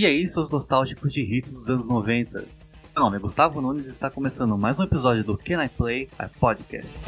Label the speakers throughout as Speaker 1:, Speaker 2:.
Speaker 1: E aí, seus nostálgicos de hits dos anos 90. Meu nome é Gustavo Nunes e está começando mais um episódio do Can I Play a Podcast.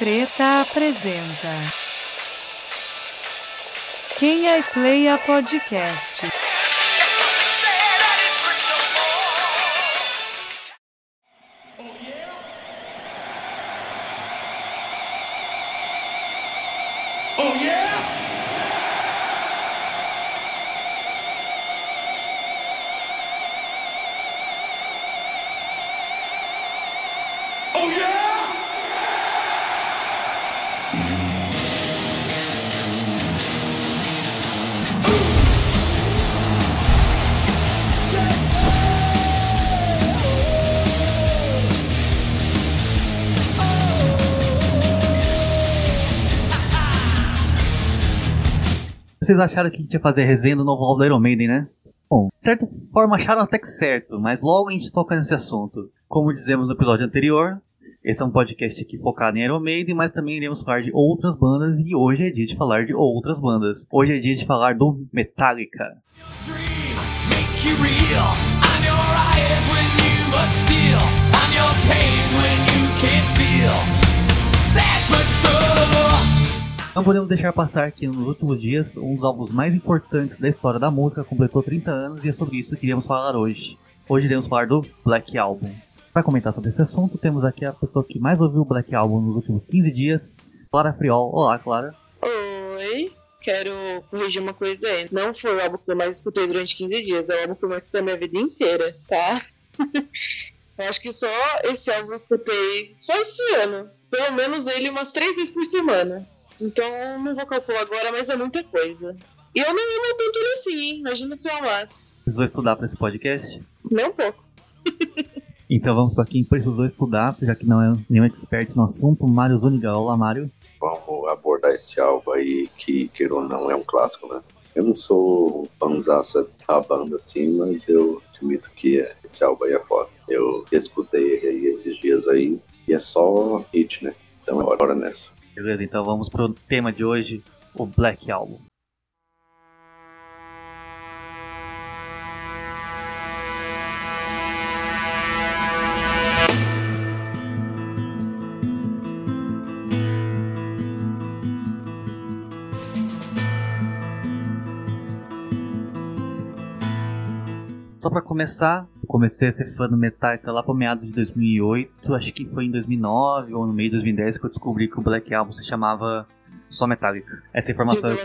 Speaker 2: Treta apresenta Quem I Play a Podcast.
Speaker 1: Vocês acharam que a gente ia fazer resenha do novo álbum do Iron Maiden, né? Bom, de certa forma acharam até que certo, mas logo a gente toca nesse assunto. Como dizemos no episódio anterior, esse é um podcast aqui focado em Iron Maiden, mas também iremos falar de outras bandas e hoje é dia de falar de outras bandas. Hoje é dia de falar do Metallica.
Speaker 3: your
Speaker 1: Não podemos deixar passar que nos últimos dias, um dos álbuns mais importantes da história da música completou 30 anos e é sobre isso que iremos falar hoje. Hoje iremos falar do Black Album. Para comentar sobre esse assunto, temos aqui a pessoa que mais ouviu o Black Album nos últimos 15 dias, Clara Friol. Olá, Clara.
Speaker 4: Oi, quero corrigir uma coisa aí. Não foi o álbum que eu mais escutei durante 15 dias, é o álbum que eu mais escutei a minha vida inteira, tá? eu acho que só esse álbum eu escutei só esse ano. Pelo menos ele umas três vezes por semana. Então não vou calcular agora, mas é muita coisa. E eu não amo tanto ele assim, hein? Imagina se eu amasse.
Speaker 1: Precisou estudar para esse podcast?
Speaker 4: Nem um pouco.
Speaker 1: Então vamos para quem precisou estudar, já que não é nenhum expert no assunto, Mário Zuniga. Olá, Mário.
Speaker 5: vamos abordar esse álbum aí, que, queira ou não, é um clássico, né? Eu não sou fãzaço da banda assim, mas eu admito que é- esse álbum aí é foda. Eu escutei ele aí esses dias aí, e é só hit, né? Então é hora nessa.
Speaker 1: Beleza, então vamos pro tema de hoje, o Black Album. Só pra começar, comecei a ser fã do Metallica lá pro meados de 2008, acho que foi em 2009 ou no meio de 2010 que eu descobri que o Black Album se chamava só Metallica. Essa informação eu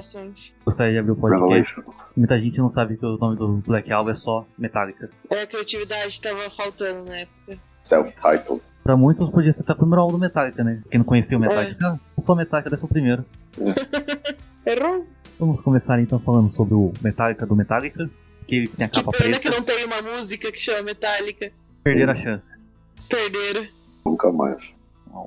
Speaker 1: gostaria de abrir o podcast. Muita gente não sabe que o nome do Black Album é só Metallica.
Speaker 4: É, a criatividade tava faltando na época.
Speaker 5: Self-titled.
Speaker 1: Pra muitos podia ser até o primeiro álbum do Metallica, né? Quem não conhecia o Metallica,
Speaker 4: É.
Speaker 1: disse, ah, só Metallica deve ser o primeiro.
Speaker 4: Errou?
Speaker 1: Vamos começar então falando sobre o Metallica do Metallica, que ele tem a
Speaker 4: Que
Speaker 1: capa
Speaker 4: pena
Speaker 1: preta.
Speaker 4: que não tem uma música que chama Metallica.
Speaker 1: Perderam a chance.
Speaker 4: Perderam.
Speaker 5: Nunca mais.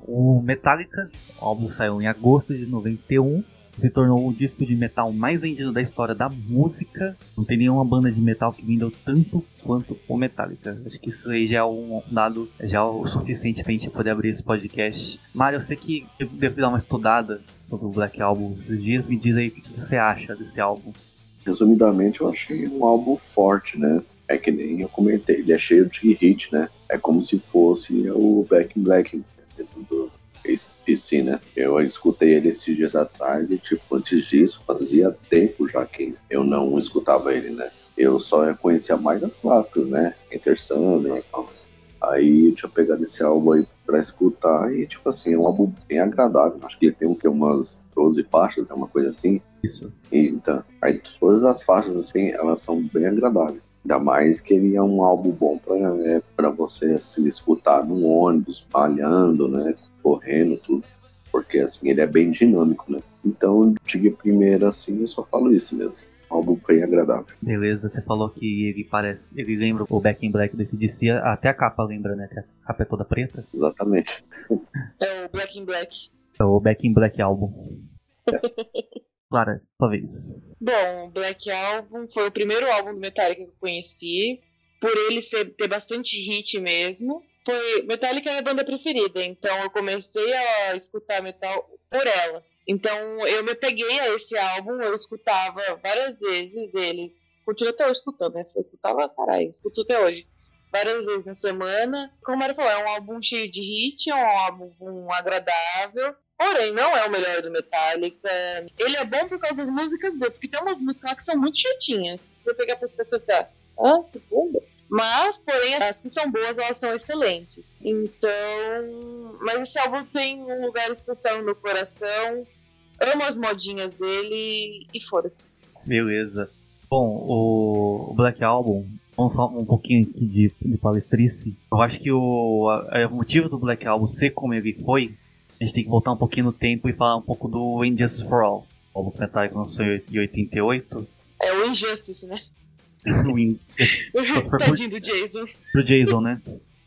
Speaker 1: O Metallica, o álbum saiu em agosto de 91, se tornou o disco de metal mais vendido da história da música. Não tem nenhuma banda de metal que vendeu tanto quanto o Metallica. Acho que isso aí já é um dado já é o suficiente pra gente poder abrir esse podcast. Mário, eu sei que eu devo dar uma estudada sobre o Black Album esses dias. Me diz aí o que você acha desse álbum.
Speaker 5: Resumidamente, eu achei um álbum forte, né? É que nem eu comentei, ele é cheio de hit, né? É como se fosse o Back in Black, esse do PC, né? Eu escutei ele esses dias atrás e, tipo, antes disso, fazia tempo já que eu não escutava ele, né? Eu só conhecia mais as clássicas, né? Enter Sandman. Aí tinha pegado esse álbum aí pra escutar e, tipo assim, é um álbum bem agradável. Acho que ele tem o quê? Umas 12 faixas, né? uma coisa assim.
Speaker 1: Isso.
Speaker 5: E, Então, aí todas as faixas, assim, elas são bem agradáveis. Ainda mais que ele é um álbum bom pra, é, pra você, assim, escutar num ônibus, malhando, né? Correndo, tudo. Porque, assim, ele é bem dinâmico, né? Então, de primeira, assim, eu só falo isso mesmo. Um álbum bem agradável.
Speaker 1: Beleza, você falou que ele parece. Ele lembra o Back in Black desse DC, até a capa lembra, né? Que a capa é toda preta.
Speaker 5: Exatamente.
Speaker 4: É o Black in Black.
Speaker 1: É o Back in Black álbum. Clara, tua vez.
Speaker 4: Bom, o Black Album foi o primeiro álbum do Metallica que eu conheci. Por ele ser, ter bastante hit mesmo. Foi, Metallica é minha banda preferida, então eu comecei a escutar metal por ela. Então eu me peguei a esse álbum, eu escutava várias vezes ele. Continuo até hoje escutando, né? Eu escutava, caralho, escuto até hoje. Várias vezes na semana. Como Mário falou, é um álbum cheio de hit, é um álbum agradável. Porém, não é o melhor do Metallica. Ele é bom por causa das músicas dele, porque tem umas músicas lá que são muito chatinhas. Se você pegar pra escutar, ah, que bunda. Mas, porém, as que são boas, elas são excelentes. Então. Mas esse álbum tem um lugar especial no meu coração. Amo as modinhas dele e foda-se.
Speaker 1: Beleza. Bom, o Black Album, vamos falar um pouquinho aqui de, de palestrice. Eu acho que o, a- o motivo do Black Album ser como ele foi, a gente tem que voltar um pouquinho no tempo e falar um pouco do Injustice for All. O álbum que lançou em 88.
Speaker 4: É o Injustice, né?
Speaker 1: O Injustice pro,
Speaker 4: Tadinho do Jason.
Speaker 1: pro Jason, né?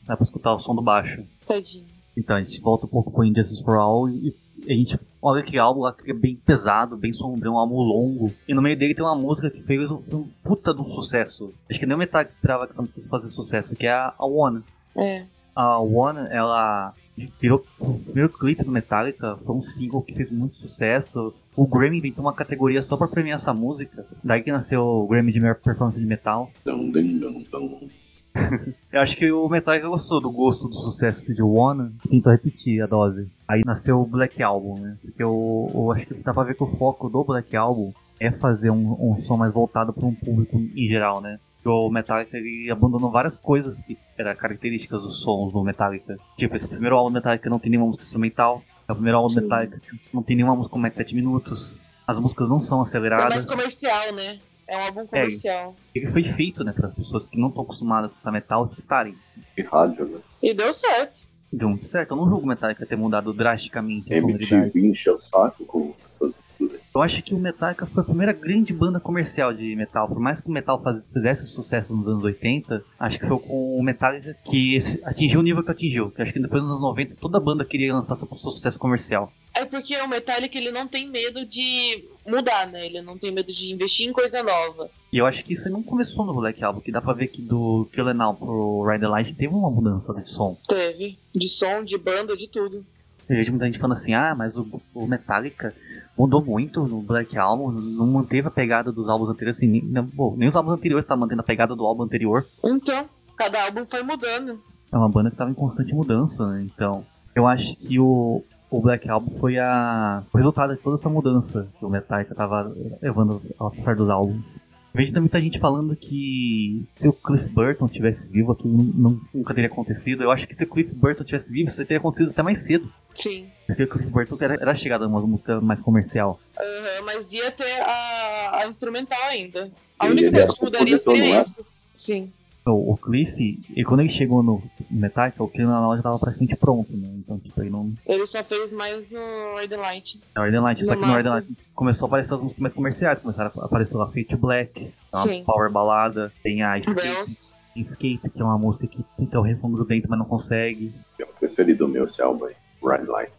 Speaker 1: Dá pra escutar o som do baixo.
Speaker 4: Tadinho.
Speaker 1: Então, a gente volta um pouco pro Injustice for All e a gente olha que álbum lá que é bem pesado, bem sombrio, um álbum longo. E no meio dele tem uma música que fez um, um puta de um sucesso. Acho que nem o Metallica esperava que essa música fosse fazer sucesso, que é a, a One.
Speaker 4: É.
Speaker 1: A One, ela virou o primeiro clipe do Metallica, foi um single que fez muito sucesso. O Grammy inventou uma categoria só pra premiar essa música. Daí que nasceu o Grammy de melhor performance de metal.
Speaker 5: Dum, dum, dum, dum.
Speaker 1: Eu acho que o Metallica gostou do gosto do sucesso de One e tentou repetir a dose. Aí nasceu o Black Album, né? Porque eu, eu acho que dá pra ver que o foco do Black Album é fazer um, um som mais voltado para um público em geral, né? O Metallica ele abandonou várias coisas que eram características dos sons do Metallica. Tipo, esse primeiro álbum do Metallica não tem nenhuma música instrumental. É o primeiro álbum do. Metallica que não tem nenhuma música com mais de 7 minutos. As músicas não são
Speaker 4: É mais
Speaker 1: aceleradas.
Speaker 4: comercial, né? É um álbum comercial.
Speaker 1: Ele foi feito, né, para as pessoas que não estão acostumadas a escutar metal escutarem.
Speaker 5: E rádio, né?
Speaker 4: E deu certo.
Speaker 1: Deu muito certo. Eu não julgo o Metallica ter mudado drasticamente a sonoridade.
Speaker 5: Encheu o saco com essas misturas.
Speaker 1: Eu acho que o Metallica foi a primeira grande banda comercial de metal. Por mais que o metal faz- fizesse sucesso nos anos 80, acho que foi com o Metallica que esse- atingiu o nível que atingiu. Que acho que depois dos anos 90 toda banda queria lançar seu, seu sucesso comercial.
Speaker 4: É porque o Metallica ele não tem medo de mudar, né? Ele não tem medo de investir em coisa nova.
Speaker 1: E eu acho que isso não começou no Black Album, que dá pra ver que do Kill Now pro Ride the Light teve uma mudança de som.
Speaker 4: Teve. De som, de banda, de tudo.
Speaker 1: Eu vejo muita gente falando assim, ah, mas o, o Metallica mudou muito no Black Album, não manteve a pegada dos álbuns anteriores, assim, nem, não- bom, nem os álbuns anteriores estavam mantendo a pegada do álbum anterior.
Speaker 4: Então, cada álbum foi mudando.
Speaker 1: É uma banda que estava em constante mudança, né? Então, eu acho que o, o Black Album foi a, o resultado de toda essa mudança que o Metallica estava levando ao passar dos álbuns. Vejo também muita gente falando que se o Cliff Burton tivesse vivo, aquilo nu- nunca teria acontecido. Eu acho que se o Cliff Burton tivesse vivo, isso teria acontecido até mais cedo.
Speaker 4: Sim.
Speaker 1: Porque o Cliff Burton era, era chegado a uma música mais comercial.
Speaker 4: Aham, mas ia ter a, a instrumental ainda. A única coisa que mudaria seria
Speaker 5: é?
Speaker 4: isso. Sim.
Speaker 1: O, o Cliff, e quando ele chegou no Metallica, o Kill Now já tava praticamente pronto, né? Então, tipo, ele não,
Speaker 4: Ele só fez mais no Red Light.
Speaker 1: Na Northern Light, só
Speaker 4: No
Speaker 1: que no
Speaker 4: Master.
Speaker 1: Light começou a aparecer as músicas mais comerciais, começaram a aparecer lá Fade to Black, é uma
Speaker 4: Sim.
Speaker 1: power balada, tem a Escape. Escape, que é uma música que tenta o refrão grudento, mas não consegue.
Speaker 5: É o preferido meu, esse álbum aí. Ride Light.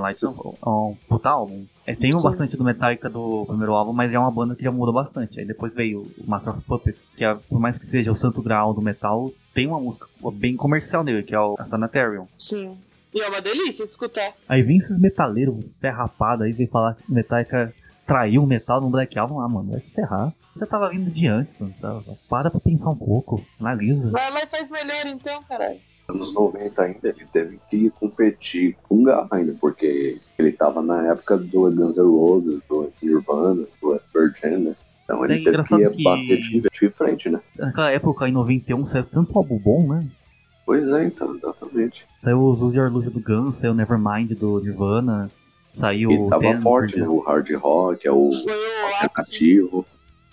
Speaker 1: Light é um, um puta álbum. É, tem um
Speaker 4: Sim.
Speaker 1: bastante do Metallica do primeiro álbum, mas é uma banda que já mudou bastante. Aí depois veio o Master of Puppets, que é, por mais que seja o santo grau do metal, tem uma música bem comercial nele, que é o a Sanitarium.
Speaker 4: Sim. E é uma delícia de escutar.
Speaker 1: Aí vem esses metaleiros, pé rapado aí, vem falar que o Metallica traiu o metal no Black Album. Ah, mano, vai se ferrar. Você tava vindo de antes, mano, sabe? Para pra pensar um pouco, analisa.
Speaker 4: Vai lá e faz melhor então, caralho.
Speaker 5: Anos 90 ainda, ele teve que competir com o Garra ainda, porque ele tava na época do Guns N' Roses, do Nirvana, do Virgin, né? Então ele
Speaker 1: É
Speaker 5: teve que
Speaker 1: que-
Speaker 5: bater de, de frente, né?
Speaker 1: Naquela época, em 91, saiu tanto álbum bom, né?
Speaker 5: Pois é, então, exatamente.
Speaker 1: Saiu os Use Your do Guns, saiu Nevermind do Nirvana, saiu
Speaker 5: E tava forte, né? O hard rock, é o
Speaker 4: Foi o ápice.
Speaker 5: alternativo.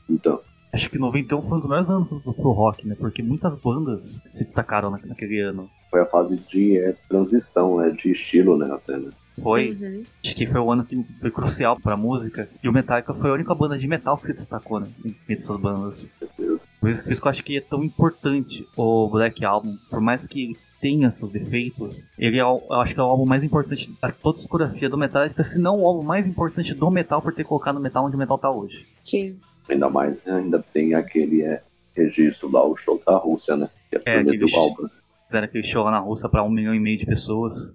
Speaker 5: Então,
Speaker 1: Acho que 91 foi um dos melhores anos pro pro rock, né? Porque muitas bandas se destacaram na- naquele ano.
Speaker 5: foi a fase de é, transição, né? De estilo, né? Até, né?
Speaker 1: Foi.
Speaker 4: Uhum.
Speaker 1: Acho que foi o ano que foi crucial pra música. E o Metallica foi a única banda de metal que se destacou, né? Entre essas bandas.
Speaker 5: certeza.
Speaker 1: Por isso por isso que eu acho que é tão importante o Black Album. Por mais que ele tenha seus defeitos, ele é, o- eu acho que é o álbum mais importante da toda a discografia do Metallica, se não o álbum mais importante do metal por ter colocado o metal onde o metal tá hoje.
Speaker 4: Sim.
Speaker 5: Ainda mais, né, ainda tem aquele é, registro lá, o show da Rússia, né? Que é,
Speaker 1: É,
Speaker 5: turnê do
Speaker 1: aquele-
Speaker 5: álbum.
Speaker 1: Fizeram aquele show lá na Rússia pra um milhão e meio de pessoas.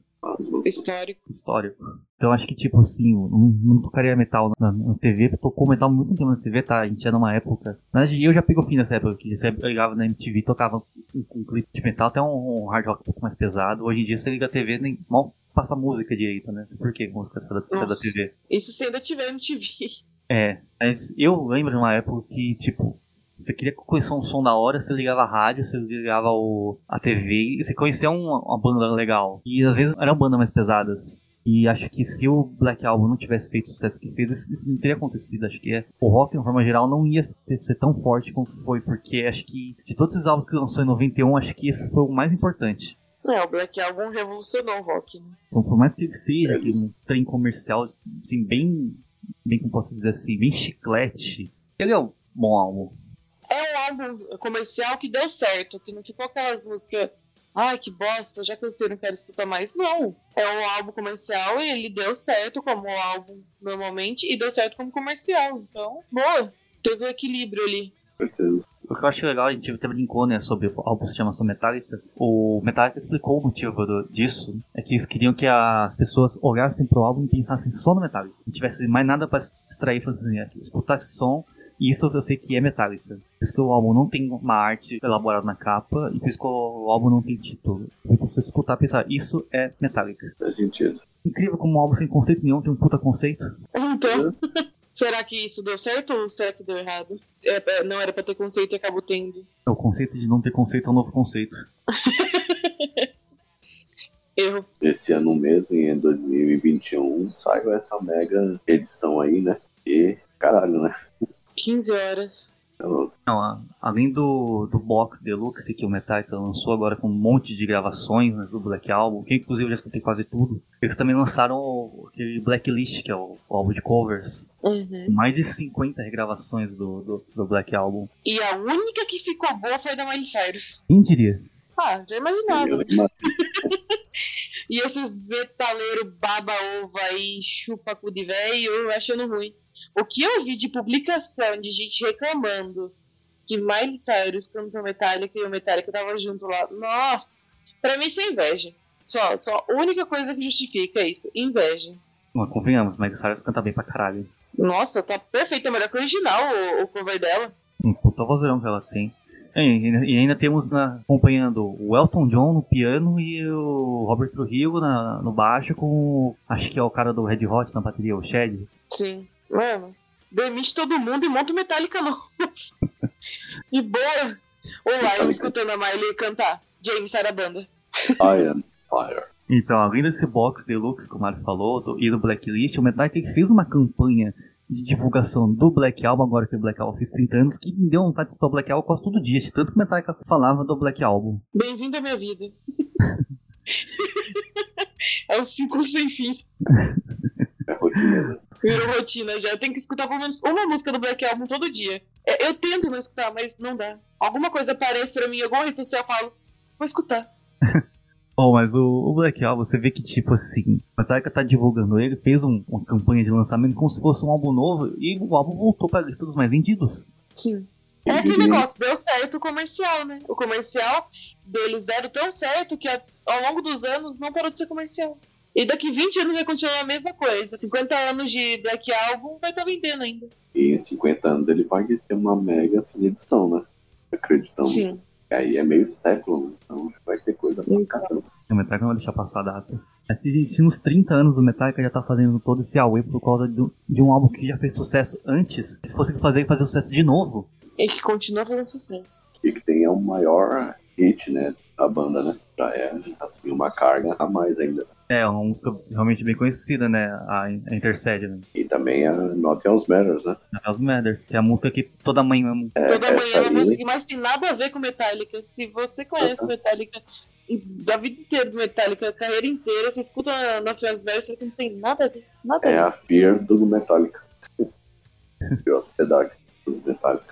Speaker 4: Histórico.
Speaker 1: histórico. Então acho que, tipo assim, não, não tocaria metal na, na TV, tocou metal há muito tempo na TV, tá? A gente era numa época. Na verdade, eu já peguei o fim dessa época, que você ligava na MTV, tocava um, um clipe de metal, até um, um hard rock um pouco mais pesado. Hoje em dia você liga a TV, nem mal passa música direito, né? Por que música sai da, sai da. TV?
Speaker 4: Isso se ainda tiver MTV.
Speaker 1: É, mas eu lembro de uma época que, tipo, você queria conhecer um som da hora, você ligava a rádio, você ligava o, a TV e você conhecia uma, uma banda legal. E às vezes eram bandas mais pesadas. E acho que se o Black Album não tivesse feito o sucesso que fez, isso, não teria acontecido. Acho que é, o rock, de forma geral, não ia ter- ser tão forte como foi, porque acho que de todos esses álbuns que lançou em 91, acho que esse foi o mais importante.
Speaker 4: É, o Black Album revolucionou o rock, né?
Speaker 1: Então, por mais que ele seja aquele um trem comercial, assim, bem, bem como posso dizer assim, bem chiclete, ele é um bom álbum.
Speaker 4: É um álbum comercial que deu certo, que não ficou aquelas músicas. Ai, que bosta, já cansei, não quero escutar mais. Não. É um álbum comercial e ele deu certo como álbum normalmente e deu certo como comercial. Então, boa. Teve um equilíbrio ali.
Speaker 5: com certeza.
Speaker 1: O que eu acho legal, a gente até brincou, né, sobre o álbum que se chama só Metallica. O Metallica explicou o motivo do- disso, é que eles queriam que as pessoas olhassem pro álbum e pensassem só no Metallica. Não tivesse mais nada pra se distrair, assim, escutar esse som, e isso eu sei que é Metallica. Por isso que o álbum não tem uma arte elaborada na capa, e por isso que o álbum não tem título. Pra você escutar e pensar, isso é Metallica.
Speaker 5: Faz sentido.
Speaker 1: Incrível como um álbum sem conceito nenhum tem um puta conceito.
Speaker 4: Então, será que isso deu certo ou será que deu errado? É, é, não era pra ter conceito e acabou tendo.
Speaker 1: É o conceito de não ter conceito é um novo conceito.
Speaker 4: Erro.
Speaker 5: Esse ano mesmo, em 2021, saiu essa mega edição aí, né? E caralho, né?
Speaker 4: 15 horas.
Speaker 1: Não, a- além do, do box deluxe que o Metallica lançou agora com um monte de gravações né, do Black Album, que inclusive eu já escutei quase tudo, eles também lançaram o, aquele Blacklist, que é o, o álbum de covers,
Speaker 4: Uhum.
Speaker 1: mais de 50 regravações do, do, do Black Album.
Speaker 4: E a única que ficou boa foi a da Miley Cyrus.
Speaker 1: Quem diria?
Speaker 4: Ah, já imaginava. E esses metaleiros baba-ovo aí, chupa-cu de velho, achando ruim. O que eu vi de publicação de gente reclamando que Miley Cyrus cantou Metallica e o Metallica tava junto lá. Nossa! Pra mim isso é inveja. Só, só a única coisa que justifica isso, inveja.
Speaker 1: Mas convenhamos, Miley Cyrus canta bem pra caralho.
Speaker 4: Nossa, tá perfeito, é melhor que o original, o, o cover dela.
Speaker 1: Um puta vozeirão que ela tem. É, E ainda, temos na- acompanhando o Elton John no piano e o Robert Trujillo na, no baixo com acho que é o cara do Red Hot na bateria, o Shed.
Speaker 4: Sim. Mano, demite todo mundo e monta o Metallica novo. e boa! Ou lá, eu escutando a Miley cantar. James, sai da banda.
Speaker 5: I am fire.
Speaker 1: Então, além desse box deluxe, como o Mário falou, do, e do Blacklist, o Metallica fez uma campanha de divulgação do Black Album, agora que o Black Album fez 30 anos, que me deu vontade de escutar o Black Album quase todo dia, de tanto que o Metallica falava do Black Album.
Speaker 4: Bem-vindo à minha vida. é um ciclo sem fim. Virou rotina já. Eu tenho que escutar pelo menos uma música do Black Album todo dia. É, Eu tento não escutar, mas não dá. Alguma coisa aparece pra mim alguma rede social, eu falo, vou escutar.
Speaker 1: Bom, mas o, o Black Album, você vê que, tipo assim, o Metallica tá divulgando ele, fez um- uma campanha de lançamento como se fosse um álbum novo, e o álbum voltou pra lista dos mais vendidos.
Speaker 4: Sim. É aquele negócio, deu certo o comercial, né? O comercial deles deram tão certo que a- ao longo dos anos não parou de ser comercial. E daqui 20 anos vai continuar a mesma coisa. 50 anos de Black Album vai estar vendendo ainda.
Speaker 5: E em 50 anos ele vai ter uma mega assim, edição, né? Acreditamos.
Speaker 4: Sim.
Speaker 5: Aí é meio século, né? Então vai ter coisa pra caramba.
Speaker 1: O Metallica não vai deixar passar a data. Mas se, se nos 30 anos o Metallica já tá fazendo todo esse away por causa do- de um álbum que já fez sucesso antes, que fosse fazer fazer sucesso de novo.
Speaker 4: E que continua fazendo sucesso.
Speaker 5: E que tenha o maior hit, né? Da banda, né? Já é assim, uma carga a mais ainda.
Speaker 1: É, uma música realmente bem conhecida, né? A, a Intercede, né?
Speaker 5: E também a Nothing Else Matters, né?
Speaker 1: As Matters, que é a música que toda mãe ama.
Speaker 5: É,
Speaker 4: Toda manhã é
Speaker 5: essa
Speaker 4: uma
Speaker 5: aí,
Speaker 4: música que mais tem nada a ver com Metallica. Se você conhece Metallica da vida inteira do Metallica, a carreira inteira, você escuta na, na Transverse, você não tem nada a ver. Nada
Speaker 5: É
Speaker 4: a
Speaker 5: a Fear do Metallica. Pior.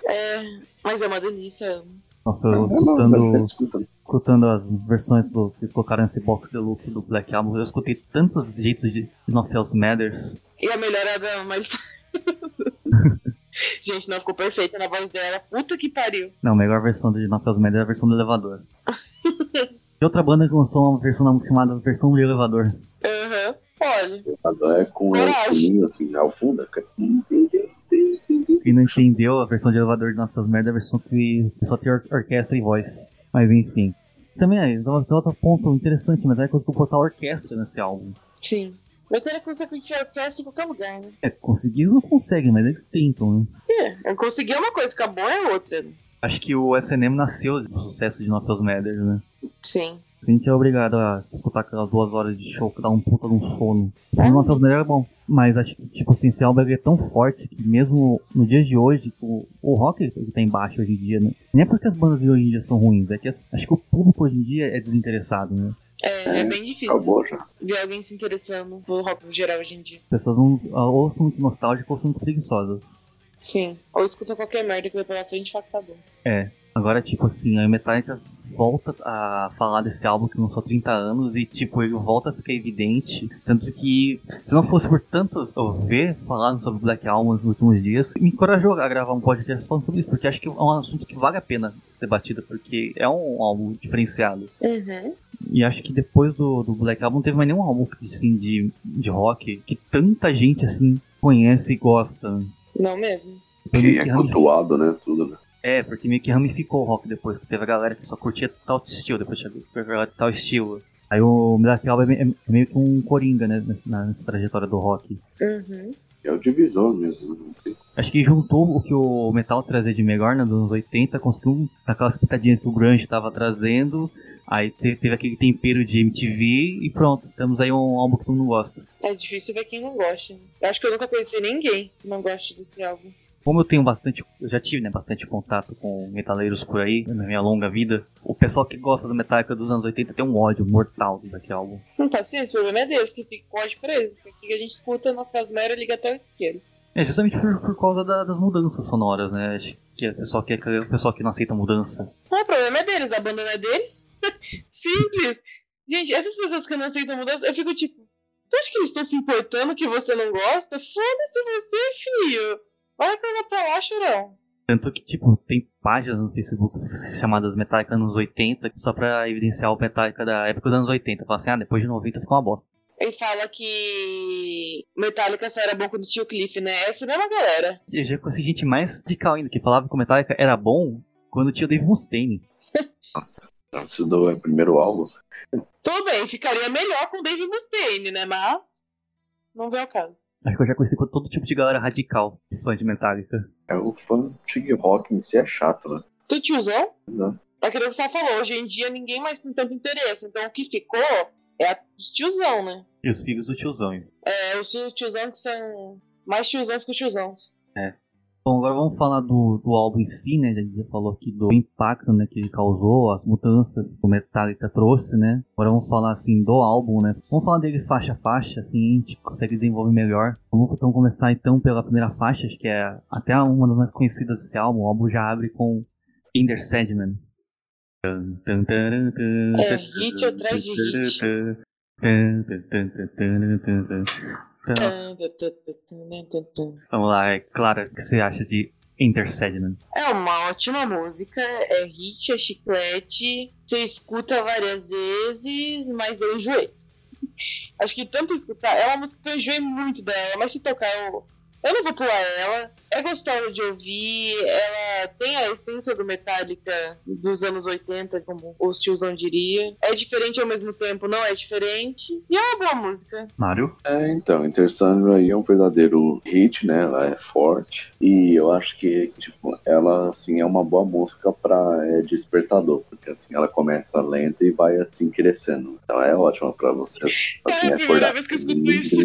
Speaker 4: É, mas é uma delícia.
Speaker 1: Nossa,
Speaker 5: É,
Speaker 1: eu
Speaker 5: não,
Speaker 1: escutando,
Speaker 5: não, escuta.
Speaker 1: escutando as versões do, que eles colocaram nesse box deluxe do Black Album, eu escutei tantos jeitos de Nothing Matters.
Speaker 4: E a melhorada mais. Gente, não ficou perfeita na voz dela. Puta que pariu.
Speaker 1: Não, a melhor versão de Nothing Matters é a versão do elevador. e outra banda que lançou uma versão da música chamada Versão do Elevador.
Speaker 4: Aham. Olha.
Speaker 5: Agora é com o funinho assim, ao fundo. cara.
Speaker 1: Quem não entendeu a versão de elevador de Else Matters é a versão que só tem or- orquestra e voz. Mas enfim. Também aí, tem outro ponto interessante, mas é que conseguiu botar orquestra nesse álbum.
Speaker 4: Sim. Metallica consegue enfiar orquestra em qualquer lugar, né?
Speaker 1: É, conseguir eles não conseguem, mas eles tentam, né?
Speaker 4: É, conseguir uma coisa, acabou é outra. né?
Speaker 1: Acho que o SNM nasceu do sucesso de Else Matters, né?
Speaker 4: Sim.
Speaker 1: A gente é obrigado a escutar aquelas duas horas de show que dá um puta de um sono. O Nothing Else Matters é bom. Mas acho que, tipo assim, esse álbum é tão forte que mesmo no dias de hoje, o, o rock ele tá embaixo hoje em dia, né? Nem é porque as bandas de hoje em dia são ruins, é que as- acho que o público hoje em dia é desinteressado, né?
Speaker 4: É, é
Speaker 5: É,
Speaker 4: bem difícil
Speaker 5: Acabou já.
Speaker 4: ver alguém se interessando pelo rock no geral hoje em dia.
Speaker 1: As pessoas não, ou são muito nostálgicas ou são muito preguiçosas.
Speaker 4: Sim. Ou escuta qualquer merda que vai pela frente e fala que tá bom.
Speaker 1: É. Agora, tipo assim, a Metallica volta a falar desse álbum que lançou há 30 anos e, tipo, ele volta a ficar evidente. Tanto que, se não fosse por tanto eu ver falando sobre Black Album nos últimos dias, me encorajou a gravar um podcast falando sobre isso, porque acho que é um assunto que vale a pena ser debatido, porque é um álbum diferenciado.
Speaker 4: Uhum.
Speaker 1: E acho que depois do, do Black Album não teve mais nenhum álbum assim, de, de rock que tanta gente assim conhece e gosta.
Speaker 4: Não mesmo.
Speaker 5: Que é cultuado, né? Tudo, né?
Speaker 1: É, porque meio que ramificou o rock depois, que teve a galera que só curtia tal estilo, depois chegou a galera tal estilo. Aí o Black Album é é meio que um coringa, né, nessa trajetória do rock.
Speaker 4: Uhum.
Speaker 5: É o divisor mesmo. Não tem
Speaker 1: Acho que juntou o que o metal trazia de melhor né, nos anos 80, conseguiu aquelas pitadinhas que o grunge estava trazendo, aí te- teve aquele tempero de MTV e pronto, temos aí um álbum que todo mundo gosta.
Speaker 4: É difícil ver quem não gosta. né? Eu acho que eu nunca conheci ninguém que não goste desse álbum.
Speaker 1: Como eu tenho bastante, eu já tive né, bastante contato com metaleiros por aí na minha longa vida, o pessoal que gosta do Metallica dos anos 80 tem um ódio mortal daquele álbum.
Speaker 4: Não paciência, o problema é deles, que fica código pra eles. Porque que a gente escuta no Casmera liga até o isqueiro.
Speaker 1: É justamente por, por causa da- das mudanças sonoras, né? Acho que o pessoal que, o pessoal que não aceita mudança.
Speaker 4: Ah, o problema é deles, a banda não é deles. Simples. Gente, essas pessoas que não aceitam mudança, eu fico tipo, tu acha que eles estão se importando que você não gosta? Foda-se você, filho. Vai reclamar pra lá, chorão.
Speaker 1: Tanto que, tipo, tem páginas no Facebook chamadas Metallica anos 80, só pra evidenciar o Metallica da época dos anos 80. Fala assim, ah, depois de 90 ficou uma bosta.
Speaker 4: Ele fala que Metallica só era bom quando tinha o Cliff, né? Essa mesma galera.
Speaker 1: Eu já conheci gente mais radical ainda, que falava que o Metallica era bom quando tinha o Dave Mustaine.
Speaker 5: Nossa. Antes do é, primeiro álbum.
Speaker 4: Tudo bem, ficaria melhor com o Dave Mustaine, né? Mas não vem ao caso.
Speaker 1: Acho que eu já conheci com todo tipo de galera radical, de fã de Metallica.
Speaker 5: É, o fã do Tig Rock em si é chato, né?
Speaker 4: Tu tiozão?
Speaker 5: Né?
Speaker 4: É aquilo que você falou, hoje em dia ninguém mais tem tanto interesse. Então o que ficou é a- os tiozão, né?
Speaker 1: E os filhos do tiozão.
Speaker 4: É, os tiozão que são mais tiozões que os tiozãos.
Speaker 1: Bom, agora vamos falar do, do álbum em si, né? A gente já falou aqui do impacto né, que ele causou, as mudanças que o Metallica trouxe, né? Agora vamos falar assim do álbum, né? Vamos falar dele faixa a faixa, assim, a gente consegue desenvolver melhor. Vamos então começar então pela primeira faixa, acho que é até uma das mais conhecidas desse álbum. O álbum já abre com taran, tum,
Speaker 4: É, hit atrás de hit.
Speaker 1: Então, Vamos lá, é claro, o que você acha de Enter Sandman?
Speaker 4: É uma ótima música, é hit, é chiclete, você escuta várias vezes, mas eu enjoei. Acho que tanto escutar, é uma música que eu enjoei muito dela, mas se tocar eu, eu não vou pular ela. É gostosa de ouvir, ela tem a essência do Metallica dos anos 80, como o tiozão diria. É diferente ao mesmo tempo, não é diferente. E é uma boa música.
Speaker 1: Mário?
Speaker 5: É, então, Intersandra aí é um verdadeiro hit, né? Ela é forte. E eu acho que, tipo, ela, assim, é uma boa música pra é, despertador. Porque, assim, ela começa lenta e vai, assim, crescendo. Então é ótima pra você, assim,
Speaker 4: É a primeira
Speaker 5: acordar.
Speaker 4: vez que eu escuto isso.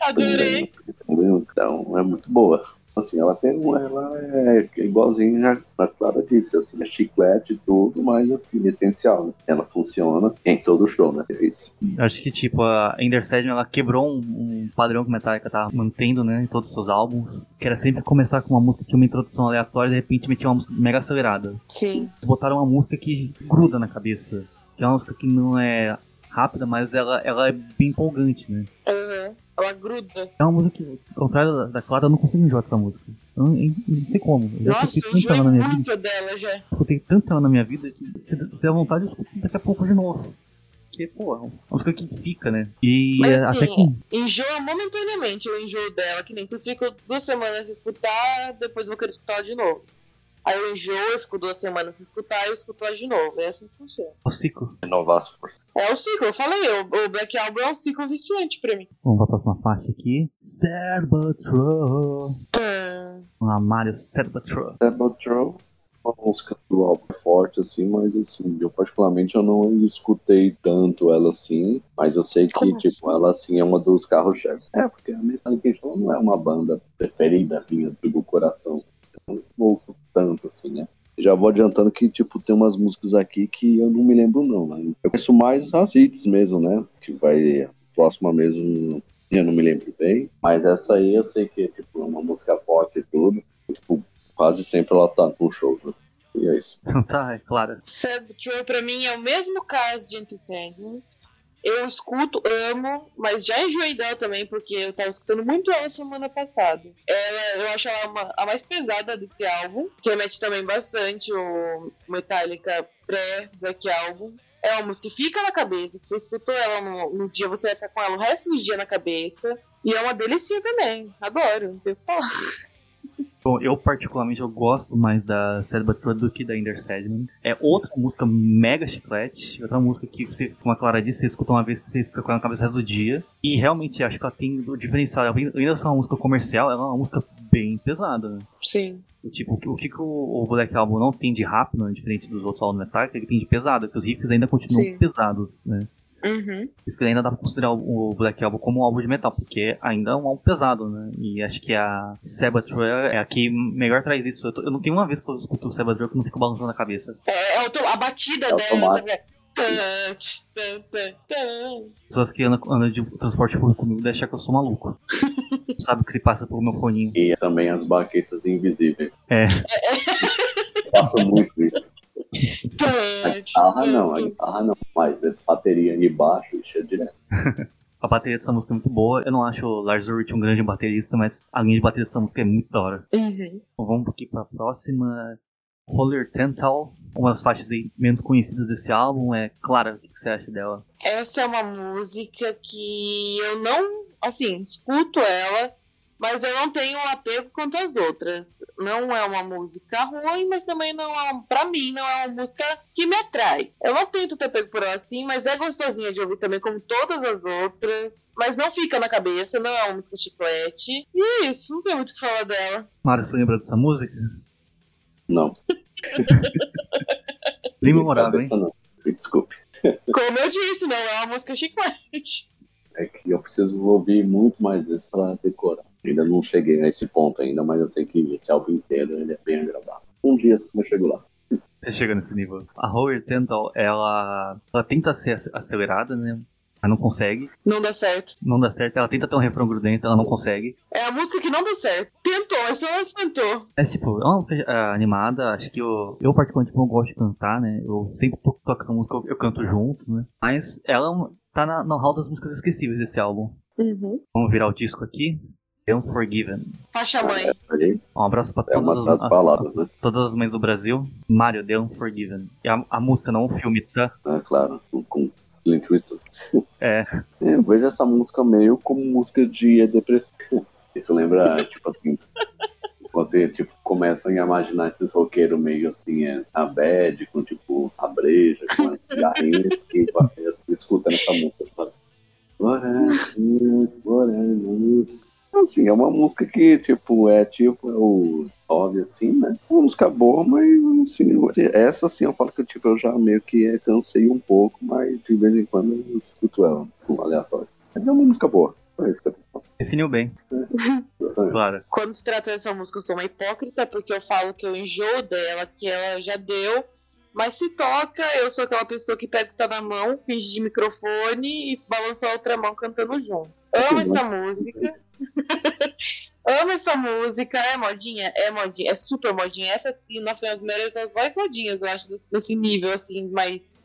Speaker 4: Adorei.
Speaker 5: Então, é muito boa. Assim, ela tem um, ela é igualzinha a Clara disse, assim, é chiclete e tudo, mas assim, essencial, né? Ela funciona em todo show, né? É isso.
Speaker 1: Acho que, tipo, a Ender Sandman, ela quebrou um, um padrão que a Metallica tava mantendo, né, em todos os seus álbuns, que era sempre começar com uma música que tinha uma introdução aleatória e de repente metia uma música mega acelerada.
Speaker 4: Sim.
Speaker 1: Eles botaram uma música que gruda na cabeça, que é uma música que não é rápida, mas ela, ela é bem empolgante, né?
Speaker 4: Aham. Ela gruda.
Speaker 1: É uma música que, ao contrário da, da Clara, eu não consigo enjoar dessa música. Eu não, eu não sei como. Eu já
Speaker 4: Nossa,
Speaker 1: escutei
Speaker 4: enjoei
Speaker 1: ela na minha vida.
Speaker 4: dela já.
Speaker 1: Escutei tanto ela na minha vida que se, der vontade eu escuto daqui a pouco de novo. Porque, pô, é uma música que fica, né? E
Speaker 4: Mas
Speaker 1: é,
Speaker 4: assim,
Speaker 1: até que.
Speaker 4: enjoa momentaneamente o enjoo dela, que nem se eu fico duas semanas sem escutar, depois eu vou querer escutar ela de novo. Aí eu enjoo, eu fico duas semanas sem escutar, eu escuto ela de novo. É assim que funciona.
Speaker 1: O ciclo.
Speaker 5: Renovar as forças.
Speaker 4: É o ciclo, eu falei, o, o Black Album é um ciclo viciante pra mim.
Speaker 1: Vamos pra próxima parte aqui. But true.
Speaker 4: Ah,
Speaker 1: Mario Sad but true.
Speaker 5: Sabatrow, uma música do álbum é forte, assim, mas assim, eu particularmente eu não escutei tanto ela assim, mas eu sei que,
Speaker 4: Como
Speaker 5: tipo, ela assim é uma dos carros-chefes. É, porque a Metallica então, não é uma banda preferida minha do coração. Eu não ouço tanto, assim, né? Já vou adiantando que, tipo, tem umas músicas aqui que eu não me lembro, não, né? Eu conheço mais as hits mesmo, né? Que vai. A próxima mesmo eu não me lembro bem. Mas essa aí eu sei que é, tipo, uma música forte e tudo. Tipo, quase sempre ela tá no show, né? E é isso.
Speaker 1: tá, é claro.
Speaker 4: Sad But True pra mim é o mesmo caso de Enter Sandman. Eu escuto, amo, mas já enjoei dela também, porque eu tava escutando muito ela semana passada. Ela, eu acho ela uma- a mais pesada desse álbum, que remete também bastante o Metallica pré-Black Album. É uma música que fica na cabeça, que você escutou ela no, no dia, você vai ficar com ela o resto do dia na cabeça. E é uma delícia também. Adoro, não tenho o que falar.
Speaker 1: Bom, eu particularmente eu gosto mais da Sad But True do que da Ender Sandman. É outra música mega chiclete, outra música que você, como a Clara disse, você escuta uma vez você fica com ela na cabeça o resto do dia. E realmente acho que ela tem o diferencial. Ainda só uma música comercial, ela é uma música bem pesada. né?
Speaker 4: Sim.
Speaker 1: Tipo, o que, o Black Album não tem de rápido, né, diferente dos outros álbuns Metallica, ele tem de pesado, que os riffs ainda continuam
Speaker 4: Sim.
Speaker 1: pesados, né?
Speaker 4: Uhum.
Speaker 1: Por isso que ainda dá pra considerar o Black Album como um álbum de metal, porque ainda é um álbum pesado, né? E acho que a Sabathru é a que melhor traz isso. Eu, tô- eu não tenho uma vez que eu escuto o Sabathru que eu não fico balançando a cabeça.
Speaker 4: É, é a batida
Speaker 5: É
Speaker 4: dela? É.
Speaker 1: Pessoas que andam, andam de transporte público comigo devem achar que eu sou maluco. Sabe o que se passa pelo meu foninho.
Speaker 5: E também as baquetas invisíveis.
Speaker 1: É.
Speaker 5: Eu faço muito isso. A guitarra não, a guitarra não. Mas é bateria de baixo, isso é direto.
Speaker 1: A bateria dessa música é muito boa. Eu não acho o Lars Ulrich um grande baterista, mas a linha de bateria dessa música é muito da hora.
Speaker 4: Uhum.
Speaker 1: Bom, vamos aqui pra próxima. Roller Tental. Uma das faixas aí menos conhecidas desse álbum é Clara. O que que você acha dela?
Speaker 4: Essa é uma música que eu não, assim, escuto ela, mas eu não tenho um apego quanto as outras. Não é uma música ruim, mas também não é, pra mim, não é uma música que me atrai. Eu não tenho tanto apego por ela assim, mas é gostosinha de ouvir também, como todas as outras. Mas não fica na cabeça, não é uma música chiclete. E é isso, não tem muito o que falar dela.
Speaker 1: Clara, você lembra dessa música?
Speaker 5: Não.
Speaker 1: Bem memorável, hein?
Speaker 5: Não. Desculpe.
Speaker 4: Como eu disse, não é uma música chiclete.
Speaker 5: É que eu preciso ouvir muito mais vezes pra decorar. Ainda não cheguei nesse ponto ainda, mas eu sei que esse álbum inteiro ele é bem agradável. Um dia eu chego lá.
Speaker 1: Você chega nesse nível. A Roller Tental, ela, ela tenta ser ac- acelerada, né? Mas não consegue.
Speaker 4: Não dá certo.
Speaker 1: Não dá certo. Ela tenta ter um refrão grudento, ela não consegue.
Speaker 4: É a música que não deu certo. Tentou, mas pelo menos tentou.
Speaker 1: Mas, tipo, é uma música ah, animada. Acho que eu, eu particularmente, não gosto de cantar, né? Eu sempre to toco essa música, eu, eu canto junto, né? Mas ela é tá na, no hall das músicas esquecíveis desse álbum.
Speaker 4: Uhum.
Speaker 1: Vamos virar o disco aqui. Unforgiven.
Speaker 4: Faixa mãe.
Speaker 5: Aí
Speaker 1: Um abraço pra
Speaker 5: é
Speaker 1: todas
Speaker 5: das
Speaker 1: as,
Speaker 5: palavras, né?
Speaker 1: todas as mães do Brasil. Mario, The Unforgiven. E a, a música não, o filme, tá?
Speaker 5: É claro, com- Clint Eastwood.
Speaker 1: É.
Speaker 5: É, eu vejo essa música meio como música de depressão. Isso lembra, tipo assim, você tipo, começa a imaginar esses roqueiros meio assim, é, a bad, com tipo a breja, com as cigarrinhas, que você escuta nessa música. Fala, What I need, what I need. Assim, é uma música que, tipo, é tipo, é o óbvio assim, né? É uma música boa, mas assim, essa assim eu falo que tipo, eu já meio que é, cansei um pouco, mas de vez em quando eu escuto ela, um aleatório. Mas é uma música boa, é isso que eu tenho que falar.
Speaker 1: Definiu bem.
Speaker 5: Exatamente.
Speaker 1: Claro.
Speaker 4: Quando se trata dessa música, eu sou uma hipócrita, porque eu falo que eu enjoo dela, que ela já deu. Mas se toca, eu sou aquela pessoa que pega o que tá na mão, finge de microfone e balança a outra mão cantando junto. Amo essa música. Amo essa música. É modinha? É modinha. É super modinha. Essa e Nothing Else Matters são as mais modinhas, eu acho, nesse nível, assim, mas.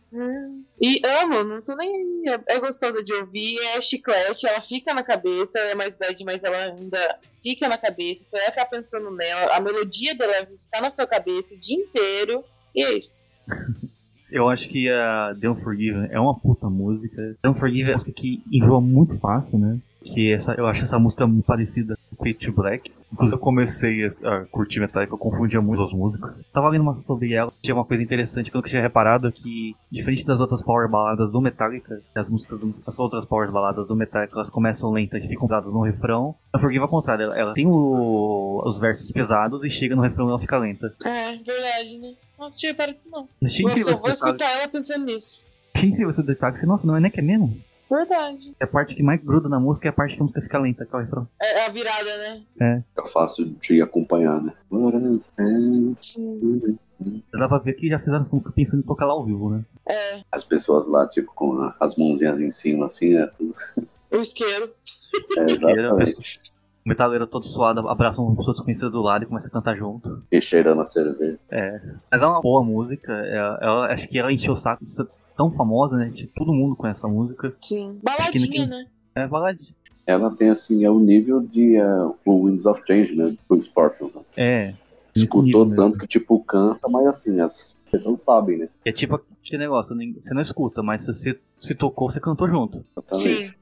Speaker 4: E amo, não tô nem. É, é gostosa de ouvir, é chiclete, ela fica na cabeça, ela é mais bad, mas ela ainda fica na cabeça. Você vai ficar pensando nela. A melodia dela ficar na sua cabeça o dia inteiro. E é isso.
Speaker 1: Eu acho que a The Unforgiven é uma puta música. The Unforgiven é uma música que enjoa muito fácil, né? Que essa, eu acho essa música muito parecida to Black. Inclusive eu comecei a, curtir Metallica, eu confundia muito as músicas. Tava lendo uma sobre ela, tinha uma coisa interessante que eu nunca tinha reparado, é que diferente das outras power baladas do Metallica, as músicas, do- as outras power baladas do Metallica, elas começam lentas e ficam dadas no refrão. A Forgive é ao contrário, ela, ela tem o- os versos pesados e chega no refrão e ela fica lenta.
Speaker 4: É, verdade, né? Nossa, tinha reparado disso não.
Speaker 1: Achei
Speaker 4: Eu só vou
Speaker 1: detalhe.
Speaker 4: escutar ela pensando nisso.
Speaker 1: Achei incrível esse detalhe. Nossa, não é nem que é mesmo?
Speaker 4: Verdade.
Speaker 1: É a parte que mais gruda na música é a parte que a música fica lenta, que é o refrão.
Speaker 4: É a virada, né?
Speaker 5: Fica fácil de acompanhar, né?
Speaker 4: Sim.
Speaker 1: Dá pra ver que já fizeram essa música pensando em tocar lá ao vivo, né?
Speaker 4: É,
Speaker 5: As pessoas lá, tipo, com as mãozinhas em cima, assim, né? Tudo.
Speaker 4: o isqueiro.
Speaker 5: É, exatamente.
Speaker 1: O metaleiro todo suado abraça uma pessoa desconhecida do lado e começa a cantar junto.
Speaker 5: E cheirando a cerveja.
Speaker 1: Mas é uma boa música. é- ela- acho que ela encheu o saco de tão famosa, né? De todo mundo conhece essa música.
Speaker 4: Sim.
Speaker 1: Que
Speaker 4: Baladinha,
Speaker 1: naquele-
Speaker 4: né?
Speaker 1: É baladinha.
Speaker 5: Ela tem, assim, é o nível de uh, o Winds of Change, né? Do Scorpion. né?
Speaker 1: É.
Speaker 5: Escutou
Speaker 1: nível
Speaker 5: tanto que, tipo, cansa, mas assim, as pessoas sabem, né?
Speaker 1: É tipo aquele negócio, nem- você não escuta, mas se você se tocou, você cantou junto.
Speaker 5: Exatamente.
Speaker 4: Sim.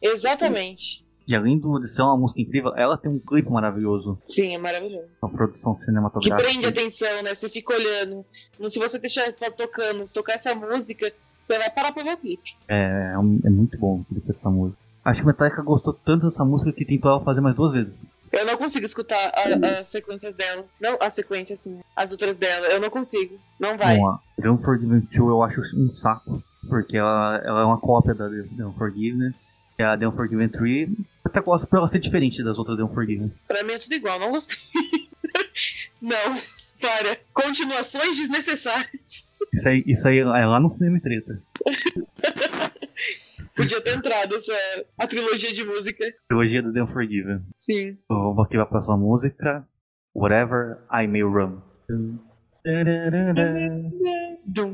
Speaker 4: Exatamente.
Speaker 1: E além do, de ser uma música incrível, ela tem um clipe maravilhoso.
Speaker 4: Sim, é maravilhoso.
Speaker 1: Uma produção
Speaker 4: Que
Speaker 1: cinematográfica.
Speaker 4: prende atenção, né? Você fica olhando. Se você deixar tocando, tocar essa música, você vai parar pra ver o clipe.
Speaker 1: É, é, é muito bom o clipe dessa música. Acho que o Metallica gostou tanto dessa música que tentou ela fazer mais duas vezes.
Speaker 4: Eu não consigo escutar a- as sequências dela. Não, a sequência, assim, as outras dela. Eu não consigo. Não vai.
Speaker 1: Bom, a The Unforgiven 2 eu acho um saco, porque ela, ela é uma cópia da The Unforgiven? E a The Unforgiven 3, eu até gosto por ela ser diferente das outras The Unforgiven.
Speaker 4: Pra mim é tudo igual, não gostei. não, para. Continuações desnecessárias.
Speaker 1: Isso aí, isso aí é lá no Cinema e Treta.
Speaker 4: Podia ter entrado essa, a trilogia de música.
Speaker 1: Trilogia do The Unforgiven.
Speaker 4: Sim.
Speaker 1: Vou aqui pra próxima música. Whatever I May Run.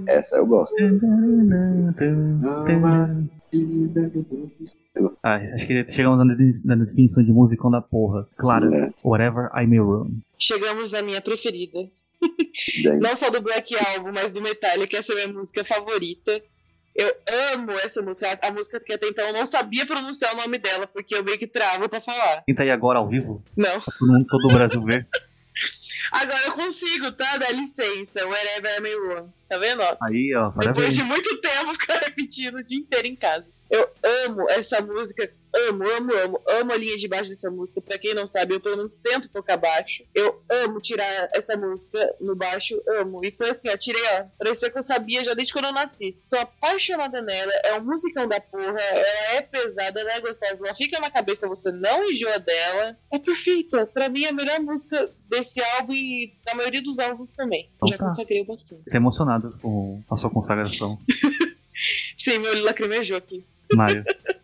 Speaker 5: Essa eu gosto.
Speaker 1: Ah, acho que chegamos na de- na definição de musicão da porra. Claro,
Speaker 5: É,
Speaker 1: Whatever I May Run.
Speaker 4: Chegamos na minha preferida. Não só do Black Album, mas do Metallica. Essa é a minha música favorita. Eu amo essa música. A música que até então eu não sabia pronunciar o nome dela, porque eu meio que travo pra falar.
Speaker 1: Quem tá aí agora ao vivo?
Speaker 4: Não.
Speaker 1: Todo, mundo, todo o Brasil ver.
Speaker 4: Agora eu consigo, tá? Dá licença. Wherever I may roam. Tá vendo? ó?
Speaker 1: Aí, ó,
Speaker 4: Depois
Speaker 1: parabéns.
Speaker 4: de muito tempo ficar repetindo o dia inteiro em casa. Eu amo essa música. Amo, amo, amo. Amo a linha de baixo dessa música. Pra quem não sabe, eu pelo menos tento tocar baixo. Eu amo tirar essa música no baixo. Amo. E foi assim, ó. Tirei, ó. Parecia que eu sabia já desde quando eu nasci. Sou apaixonada nela. É um musicão da porra. Ela é pesada, ela é gostosa. Ela fica na cabeça, você não enjoa dela. É perfeita. Pra mim, é a melhor música desse álbum e da maioria dos álbuns também.
Speaker 1: Então
Speaker 4: já
Speaker 1: tá.
Speaker 4: consagrei bastante.
Speaker 1: Fiquei emocionado com a sua consagração,
Speaker 4: Sim, meu olho lacrimejou aqui.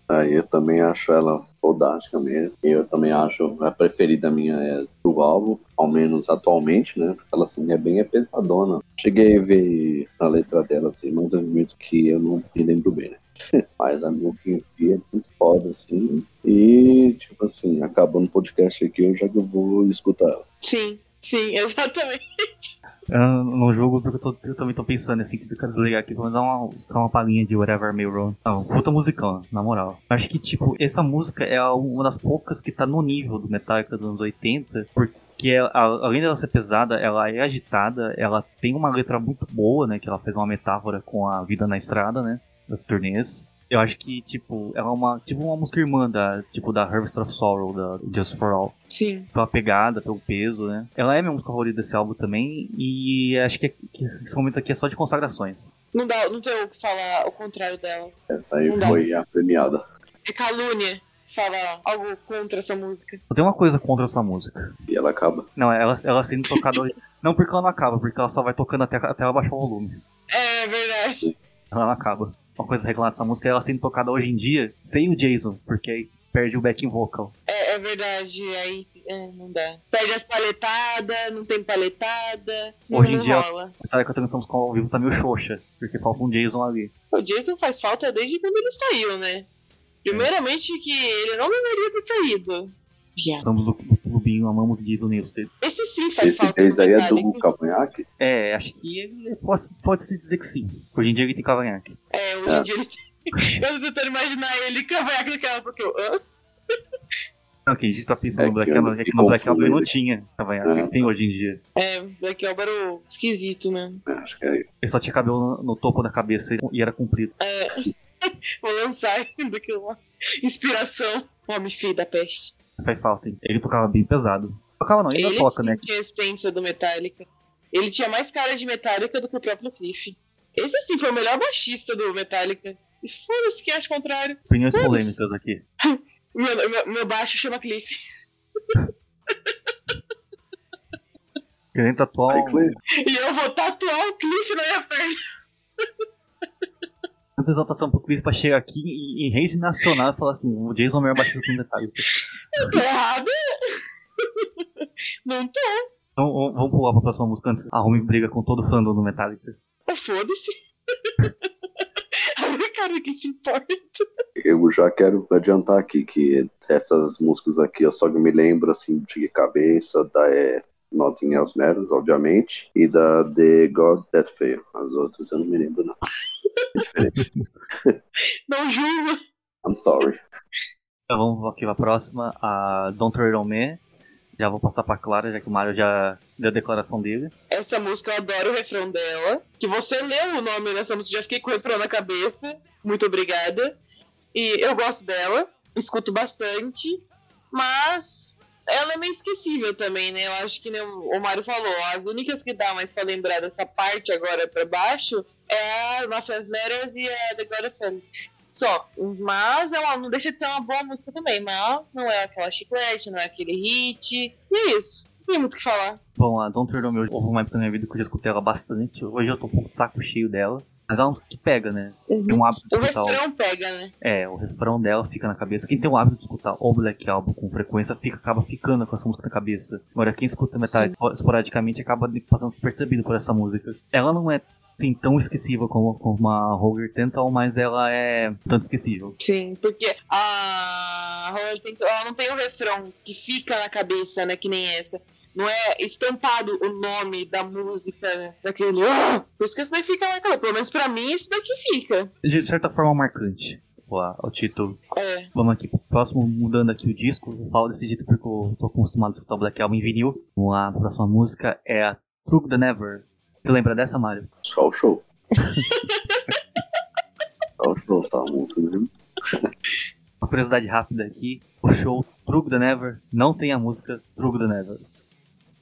Speaker 5: Aí eu também acho ela fodástica mesmo. E eu também acho a preferida minha é do álbum, ao menos atualmente, né? Porque ela assim é bem é pesadona. Cheguei a ver a letra dela assim, mas é muito que eu não me lembro bem, né? Mas a música em si é muito foda, assim. E, tipo assim, acabando o podcast aqui, eu já que eu vou escutar ela.
Speaker 4: Sim, sim, exatamente.
Speaker 1: Eu não julgo porque eu, tô- eu também tô pensando assim, que eu quero desligar aqui, vamos dar uma, só uma palhinha de Whatever May Run. Não, puta musicão, na moral. Acho que, tipo, essa música é uma das poucas que tá no nível do Metallica dos anos 80, porque ela- a- além dela ser pesada, ela é agitada, ela tem uma letra muito boa, né, que ela faz uma metáfora com a vida na estrada, né, das turnês. Eu acho que, tipo, ela é uma, tipo uma música irmã da, tipo, da Harvest of Sorrow, da Just For All
Speaker 4: Sim.
Speaker 1: pela pegada, pelo peso, né? Ela é minha música favorita desse álbum também, e acho que, que esse momento aqui é só de consagrações.
Speaker 4: Não, dá, não tem o que falar o contrário dela.
Speaker 5: Essa aí
Speaker 4: Não dá.
Speaker 5: foi a premiada.
Speaker 4: É calúnia. falar algo contra essa música.
Speaker 1: Eu tenho uma coisa contra essa música.
Speaker 5: E ela acaba.
Speaker 1: Não, ela, ela sendo tocada hoje. Não porque ela não acaba, porque ela só vai tocando até, até ela baixar o volume.
Speaker 4: É verdade.
Speaker 1: Ela não acaba. Uma coisa a reclamar dessa música é ela sendo tocada hoje em dia sem o Jason, porque aí perde o backing vocal.
Speaker 4: É, é verdade. Aí é, não dá. Perde as paletadas, não tem paletada. Não,
Speaker 1: Hoje em
Speaker 4: não
Speaker 1: dia-
Speaker 4: rola.
Speaker 1: A Metallica cantando essa música ao vivo tá meio xoxa, porque falta um Jason ali.
Speaker 4: O Jason faz falta desde quando ele saiu, né? Primeiramente que ele não deveria ter saído. Já.
Speaker 1: Estamos do, do clubinho, amamos Jason Newsted.
Speaker 4: Esse sim faz
Speaker 5: Esse
Speaker 4: falta. no
Speaker 5: aí é do cavanhaque?
Speaker 1: É, acho que ele pode, pode se dizer que sim. Hoje em dia ele tem cavanhaque.
Speaker 4: É, hoje
Speaker 5: É.
Speaker 4: em dia ele tem... Eu tô tentando imaginar ele cavanhaque naquela porque eu. Hã?
Speaker 1: Não, que a gente tá pensando
Speaker 5: É
Speaker 1: no Black
Speaker 5: que
Speaker 1: Album, é que no Black ele não tinha cavanhaque,
Speaker 5: É.
Speaker 1: ele tem hoje em dia.
Speaker 4: É, Black Album era o esquisito mesmo.
Speaker 5: É, acho que é isso.
Speaker 1: Ele só tinha cabelo no, no topo da cabeça e era comprido.
Speaker 4: Vou lançar daqui uma inspiração. Homem feio da peste.
Speaker 1: Faz falta, hein? Ele tocava bem pesado. Tocava não, ele,
Speaker 4: Ele
Speaker 1: ainda toca, né?
Speaker 4: tinha a essência do Metallica. Ele tinha mais cara de Metallica do que o próprio Cliff. Esse sim foi o melhor baixista do Metallica. E foda-se quem acha o contrário.
Speaker 1: Opiniões polêmicas aqui.
Speaker 4: Meu, meu, meu baixo chama Cliff.
Speaker 1: Querendo tatuar
Speaker 4: E eu vou tatuar o Cliff na minha perna.
Speaker 1: tanta exaltação pro Cliff pra chegar aqui em, em rede nacional e falar assim: o Jason é o melhor baixista do Metallica.
Speaker 4: Eu tô errada. Não tô.
Speaker 1: Então vamos pular pra próxima música antes arrume briga com todo fã do Metallica.
Speaker 4: Mas Foda-se. A cara que se importa.
Speaker 5: Eu já quero adiantar aqui que essas músicas aqui eu só me lembro assim de cabeça da é, Nothing Else Matters, obviamente, e da The God That Fail. As outras eu não me lembro, não. É diferente.
Speaker 4: Não julgo.
Speaker 5: I'm sorry.
Speaker 1: Então vamos aqui pra próxima, a Don't Tread On Me. Já vou passar pra Clara, já que o Mario já deu a declaração dele.
Speaker 4: Essa música, eu adoro o refrão dela. Que você leu o nome dessa música, já fiquei com o refrão na cabeça. Muito obrigada. E eu gosto dela, escuto bastante. Mas ela é meio esquecível também, né? Eu acho que o Mário falou, as únicas que dá mais pra lembrar dessa parte agora pra baixo é Nothing Matters e a The God of Fun. Só. Mas ela não deixa de ser uma boa música também. Mas não é aquela chiclete, não é aquele hit. E é isso. Não tem muito o que falar.
Speaker 1: Bom, a Don't On Me houve uma época na minha vida que eu já escutei ela bastante. Hoje eu tô um pouco de saco cheio dela. Mas é uma música que pega, né? Tem um hábito de
Speaker 4: O
Speaker 1: escutar o...
Speaker 4: refrão pega, né?
Speaker 1: É, o refrão dela fica na cabeça. Quem tem o hábito de escutar o Black Album com frequência fica, acaba ficando com essa música na cabeça. Agora, quem escuta Metallica esporadicamente acaba passando despercebido por essa música. Ela não é assim, tão esquecível como, como a Roger Tental, mas ela é tanto esquecível.
Speaker 4: Sim, porque a Roger tem, ela não tem um refrão que fica na cabeça, né? Que nem essa. Não é estampado o nome da música, né, daquele. Ah! Por isso que isso daí fica na cabeça. Pelo menos pra mim, isso daqui fica.
Speaker 1: De certa forma, marcante. O, o título.
Speaker 4: É.
Speaker 1: Vamos aqui pro próximo, mudando aqui o disco. Eu falo desse jeito porque eu tô acostumado a escutar o Black Album em vinil. Vamos lá, a próxima música é a Truck the Never. Você lembra dessa, Mário?
Speaker 5: Só o show. Só o show, só a música mesmo.
Speaker 1: Uma curiosidade rápida aqui: o show Truck the Never não tem a música Truck the Never.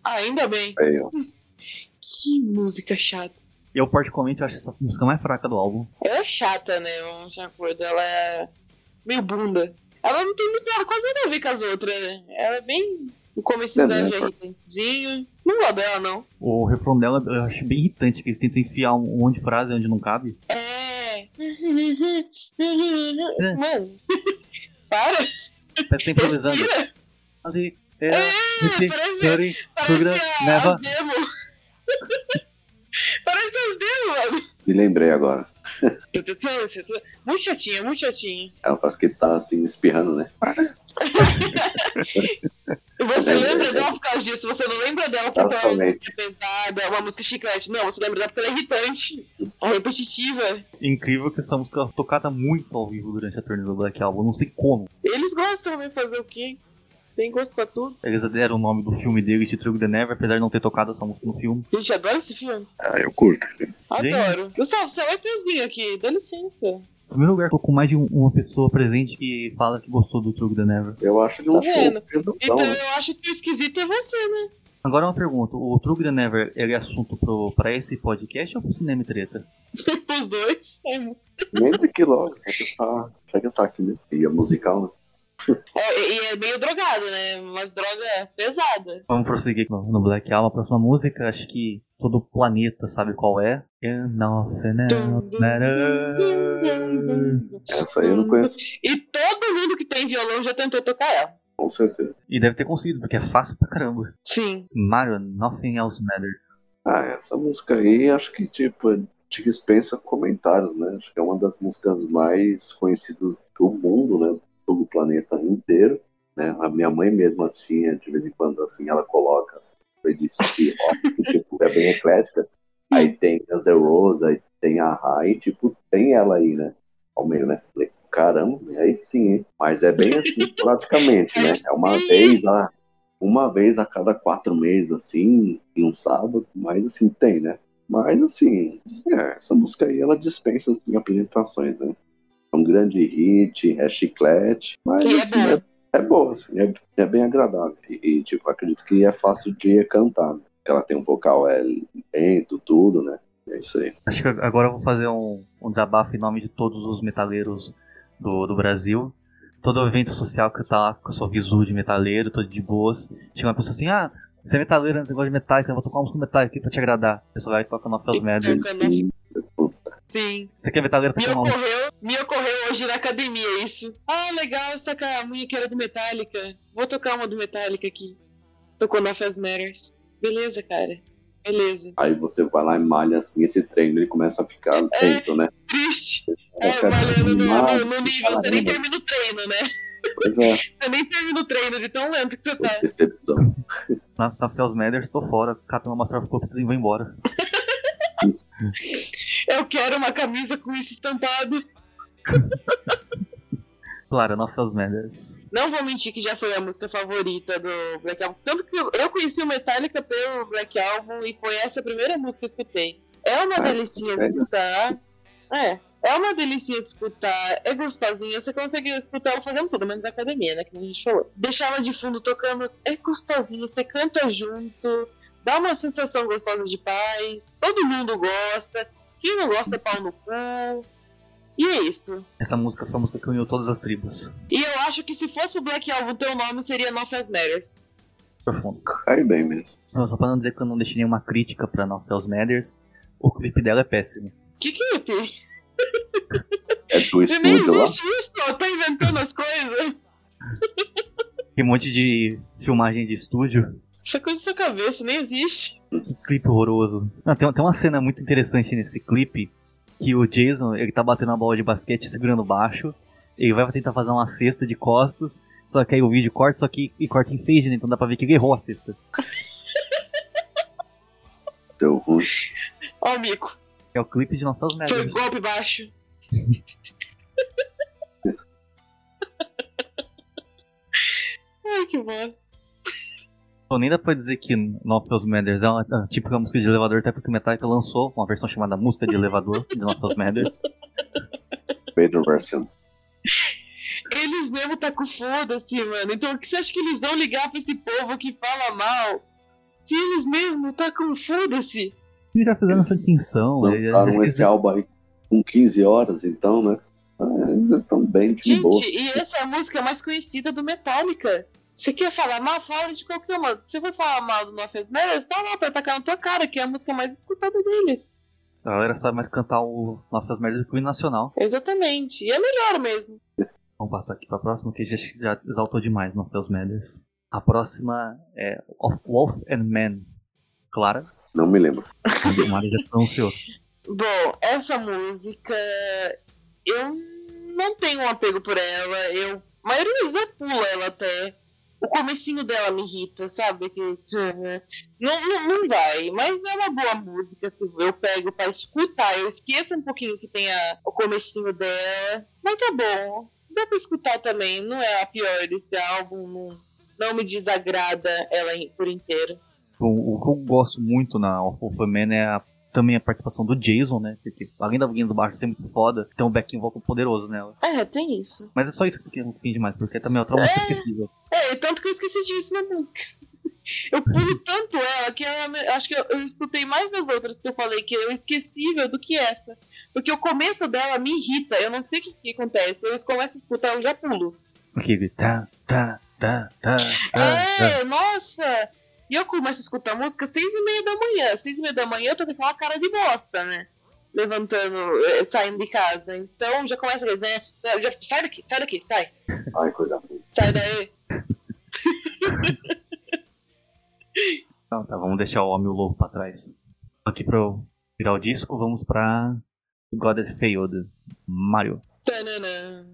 Speaker 4: Ainda bem.
Speaker 5: Aí, ó.
Speaker 4: Que música chata.
Speaker 1: Eu, particularmente, acho essa música mais fraca do álbum.
Speaker 4: Ela é chata, né? Vamos de acordo. Ela é meio bunda. Ela não tem muito nada, quase nada a ver com as outras, né? Ela é bem. O começo
Speaker 5: É,
Speaker 4: dela
Speaker 5: né?
Speaker 4: já é irritantezinho. Não gosto dela, não.
Speaker 1: O refrão dela eu acho bem irritante, que eles tentam enfiar um monte de frase onde não cabe.
Speaker 4: É. Mano. Para.
Speaker 1: Parece que tá improvisando. Assim, é,
Speaker 4: É, parece-
Speaker 1: sorry,
Speaker 4: Parece a, as demo. Parece as demo, mano.
Speaker 5: Me lembrei agora.
Speaker 4: Muito chatinha, muito chatinha.
Speaker 5: Ela parece que tá assim, espirrando, né?
Speaker 4: Você
Speaker 5: É,
Speaker 4: lembra
Speaker 5: é,
Speaker 4: dela por causa disso? Você não lembra dela porque ela é uma música pesada, uma música chiclete. Não, você lembra dela porque ela é irritante. Ou repetitiva.
Speaker 1: Incrível que essa música é tocada muito ao vivo durante a turnê do Black Album. Não sei como.
Speaker 4: Eles gostam de fazer o quê? Tem gosto pra tudo.
Speaker 1: Eles deram o nome do filme deles de Truck the Never, apesar de não ter tocado essa música no filme.
Speaker 4: Gente, adora esse filme.
Speaker 5: Ah, eu curto.
Speaker 4: Adoro. Gustavo, você é ETzinho aqui, dá licença.
Speaker 1: Em primeiro lugar, tô com mais de um- uma pessoa presente que fala que gostou do Truck the Never.
Speaker 5: Eu acho que
Speaker 4: Tá
Speaker 5: um show
Speaker 4: vendo? Então
Speaker 5: né?
Speaker 4: eu acho que o esquisito é você, né?
Speaker 1: Agora uma pergunta: o Truck the Never ele é assunto pro, pra esse podcast ou pro Cinema e Treta?
Speaker 4: Os dois. É,
Speaker 5: Nem daqui logo. Já que tá, tá aqui nesse dia musical, né?
Speaker 4: É, e é meio drogado, né? Umas drogas pesadas.
Speaker 1: Vamos prosseguir no Black Album. A próxima música, acho que todo o planeta sabe qual é. And nothing else matters.
Speaker 5: Essa aí eu não conheço,
Speaker 4: E todo mundo que tem violão já tentou tocar ela.
Speaker 5: com certeza.
Speaker 1: E deve ter conseguido, porque é fácil pra caramba.
Speaker 4: Sim.
Speaker 1: Mario, Nothing Else Matters.
Speaker 5: Ah, essa música aí, acho que, tipo, te dispensa comentários, né? Acho que é uma das músicas mais conhecidas do mundo, né? Do planeta inteiro, né? A minha mãe mesma tinha, de vez em quando, assim, ela coloca, assim, playlist de rock, que, tipo, é bem eclética. Aí tem a Zé Rose, aí tem a Rai, tipo, tem ela aí, né? Ao meio, né? Falei, caramba, aí sim, hein? Mas é bem assim, praticamente, né? É uma vez a, uma vez a cada quatro meses, assim, em um sábado, mas assim, tem, né? Mas assim, é, essa música aí, ela dispensa assim, apresentações, né? Um grande hit, é chiclete, mas
Speaker 4: E é
Speaker 5: assim, é, é boa, assim, é, é bem agradável. E, e, tipo, acredito que é fácil de cantar. Né? Ela tem um vocal é, lento, tudo, né? É isso aí.
Speaker 1: Acho que agora eu vou fazer um, um desabafo em nome de todos os metaleiros do, do Brasil. Todo evento social que eu tá lá com a sua visu de metaleiro, todo de boas. Chega uma pessoa assim, ah, você é metaleiro, você gosta de metálica, eu vou tocar uma música metálica aqui pra te agradar. A pessoa vai e toca no Fels Matters.
Speaker 4: Toca, né?
Speaker 5: Sim.
Speaker 1: Você quer metaleiro,
Speaker 4: Me
Speaker 1: toca uma música.
Speaker 4: ocorreu, me ocorreu hoje na academia isso. Ah, legal, você toca a minha que era do Metallica. Vou tocar uma do Metallica aqui. Tocou na Fast Matters. Beleza, cara. Beleza.
Speaker 5: Aí você vai lá e malha assim, esse treino ele começa a ficar lento, né?
Speaker 4: Triste. É,
Speaker 5: Fica
Speaker 4: valendo no, no- no nível. Você nem termina o treino, né?
Speaker 5: Pois é,
Speaker 4: Você nem termina o treino de tão lento que você tá.
Speaker 5: decepção.
Speaker 1: Na, na Fels Matters, tô fora, cato uma Master of Puppets e vou embora.
Speaker 4: Eu quero uma camisa com isso estampado.
Speaker 1: Claro, no Fels Matters.
Speaker 4: Não vou mentir que já foi a música favorita do Black Album. Tanto que eu, conheci o Metallica pelo Black Album e foi essa a primeira música que eu escutei. É uma
Speaker 5: Ah,
Speaker 4: delicinha de
Speaker 5: sério?
Speaker 4: escutar. É. É uma delicinha de escutar, é gostosinha, você consegue escutar ela fazendo tudo, menos na academia, né? Que a gente falou. Deixar ela de fundo tocando é gostosinha, você canta junto, dá uma sensação gostosa de paz, todo mundo gosta, quem não gosta é pau no cu. E é isso.
Speaker 1: Essa música foi a música que uniu todas as tribos.
Speaker 4: E eu acho que se fosse pro Black Album, teu nome seria Nothing Else Matters.
Speaker 1: Profundo.
Speaker 5: Cai bem mesmo.
Speaker 1: Não, Só pra não dizer que eu não deixei nenhuma crítica pra No Fels Matters, o clipe dela é péssimo.
Speaker 4: Que clipe?
Speaker 5: É do
Speaker 4: Nem
Speaker 5: estúdio lá.
Speaker 4: existe isso, ó, tá inventando as coisas.
Speaker 1: Tem um monte de filmagem de estúdio.
Speaker 4: Isso é coisa da sua cabeça, nem existe.
Speaker 1: Que clipe horroroso. Não, tem, tem uma cena muito interessante nesse clipe que o Jason, ele tá batendo a bola de basquete segurando baixo. Ele vai tentar fazer uma cesta de costas, só que aí o vídeo corta, só que e corta em fade, né? Então dá pra ver que ele errou a cesta.
Speaker 5: Deu ruim.
Speaker 4: Ó, o mico.
Speaker 1: É o clipe de No Fels
Speaker 4: Foi golpe baixo. Ai, que bosta.
Speaker 1: Então nem dá pra dizer que No Fels Matters é uma é típica música de elevador, até porque o Metallica lançou uma versão chamada Música de Elevador, de No Fels Matters.
Speaker 5: Pedro versão.
Speaker 4: Eles mesmo tá com foda-se, mano. Então o que você acha que eles vão ligar pra esse povo que fala mal? Se eles mesmo tá com foda-se.
Speaker 1: Eles já fizeram essa intenção. eles
Speaker 5: Lançaram esse
Speaker 1: fizeram-
Speaker 5: álbum aí com 15 horas, então, né? Ah, eles estão bem de
Speaker 4: Gente,
Speaker 5: boa.
Speaker 4: e essa é a música mais conhecida do Metallica. Você quer falar mal? Fala de qualquer uma. Se for falar mal do Nothing Matters, tá lá pra atacar na tua cara, que é a música mais escutada dele.
Speaker 1: A galera sabe mais cantar o No Fels Matters do que o nacional.
Speaker 4: Exatamente. E é melhor mesmo.
Speaker 1: Vamos passar aqui pra próxima, que já, já exaltou demais no Fels Matters. A próxima é Of- Wolf and Man. Clara,
Speaker 5: Não me lembro.
Speaker 1: o Mário já pronunciou.
Speaker 4: Bom, essa música. Eu não tenho um apego por ela. Eu. A maioria eu pulo ela até. O comecinho dela me irrita, sabe? Que. Não, não, não vai. Mas é uma boa música. Se eu pego pra escutar, eu esqueço um pouquinho que tem a, o comecinho dela. Mas tá bom. Dá pra escutar também. Não é a pior desse álbum. Não, não me desagrada ela por inteiro.
Speaker 1: O, que eu gosto muito na and Man é a- também a participação do Jason, né? Porque além da voguinha do baixo ser muito foda, tem um backing vocal poderoso nela.
Speaker 4: É, tem isso.
Speaker 1: Mas é só isso que tem, tem demais, porque também é outra música esquecível.
Speaker 4: É, tanto que eu esqueci disso na música. Eu pulo tanto ela que me- acho que eu, eu escutei mais das outras que eu falei que é esquecível do que essa. Porque o começo dela me irrita. Eu não sei o que, que acontece. Eu começo a escutar, eu já pulo.
Speaker 1: Aquele tá, tá, tá, tá, tá, tá.
Speaker 4: É, nossa! E eu começo a escutar a música às seis e meia da manhã. Seis e meia da manhã eu tô com aquela cara de bosta, né? Levantando, eh, saindo de casa. Então já começa a dizer, né? já, sai daqui, sai daqui, sai.
Speaker 5: Ai, coisa ruim.
Speaker 4: Sai daí.
Speaker 1: Então tá, vamos deixar o Homem Lobo pra trás. Aqui pra eu virar o disco, vamos pra God Has Failed, Mario.
Speaker 4: Tananã.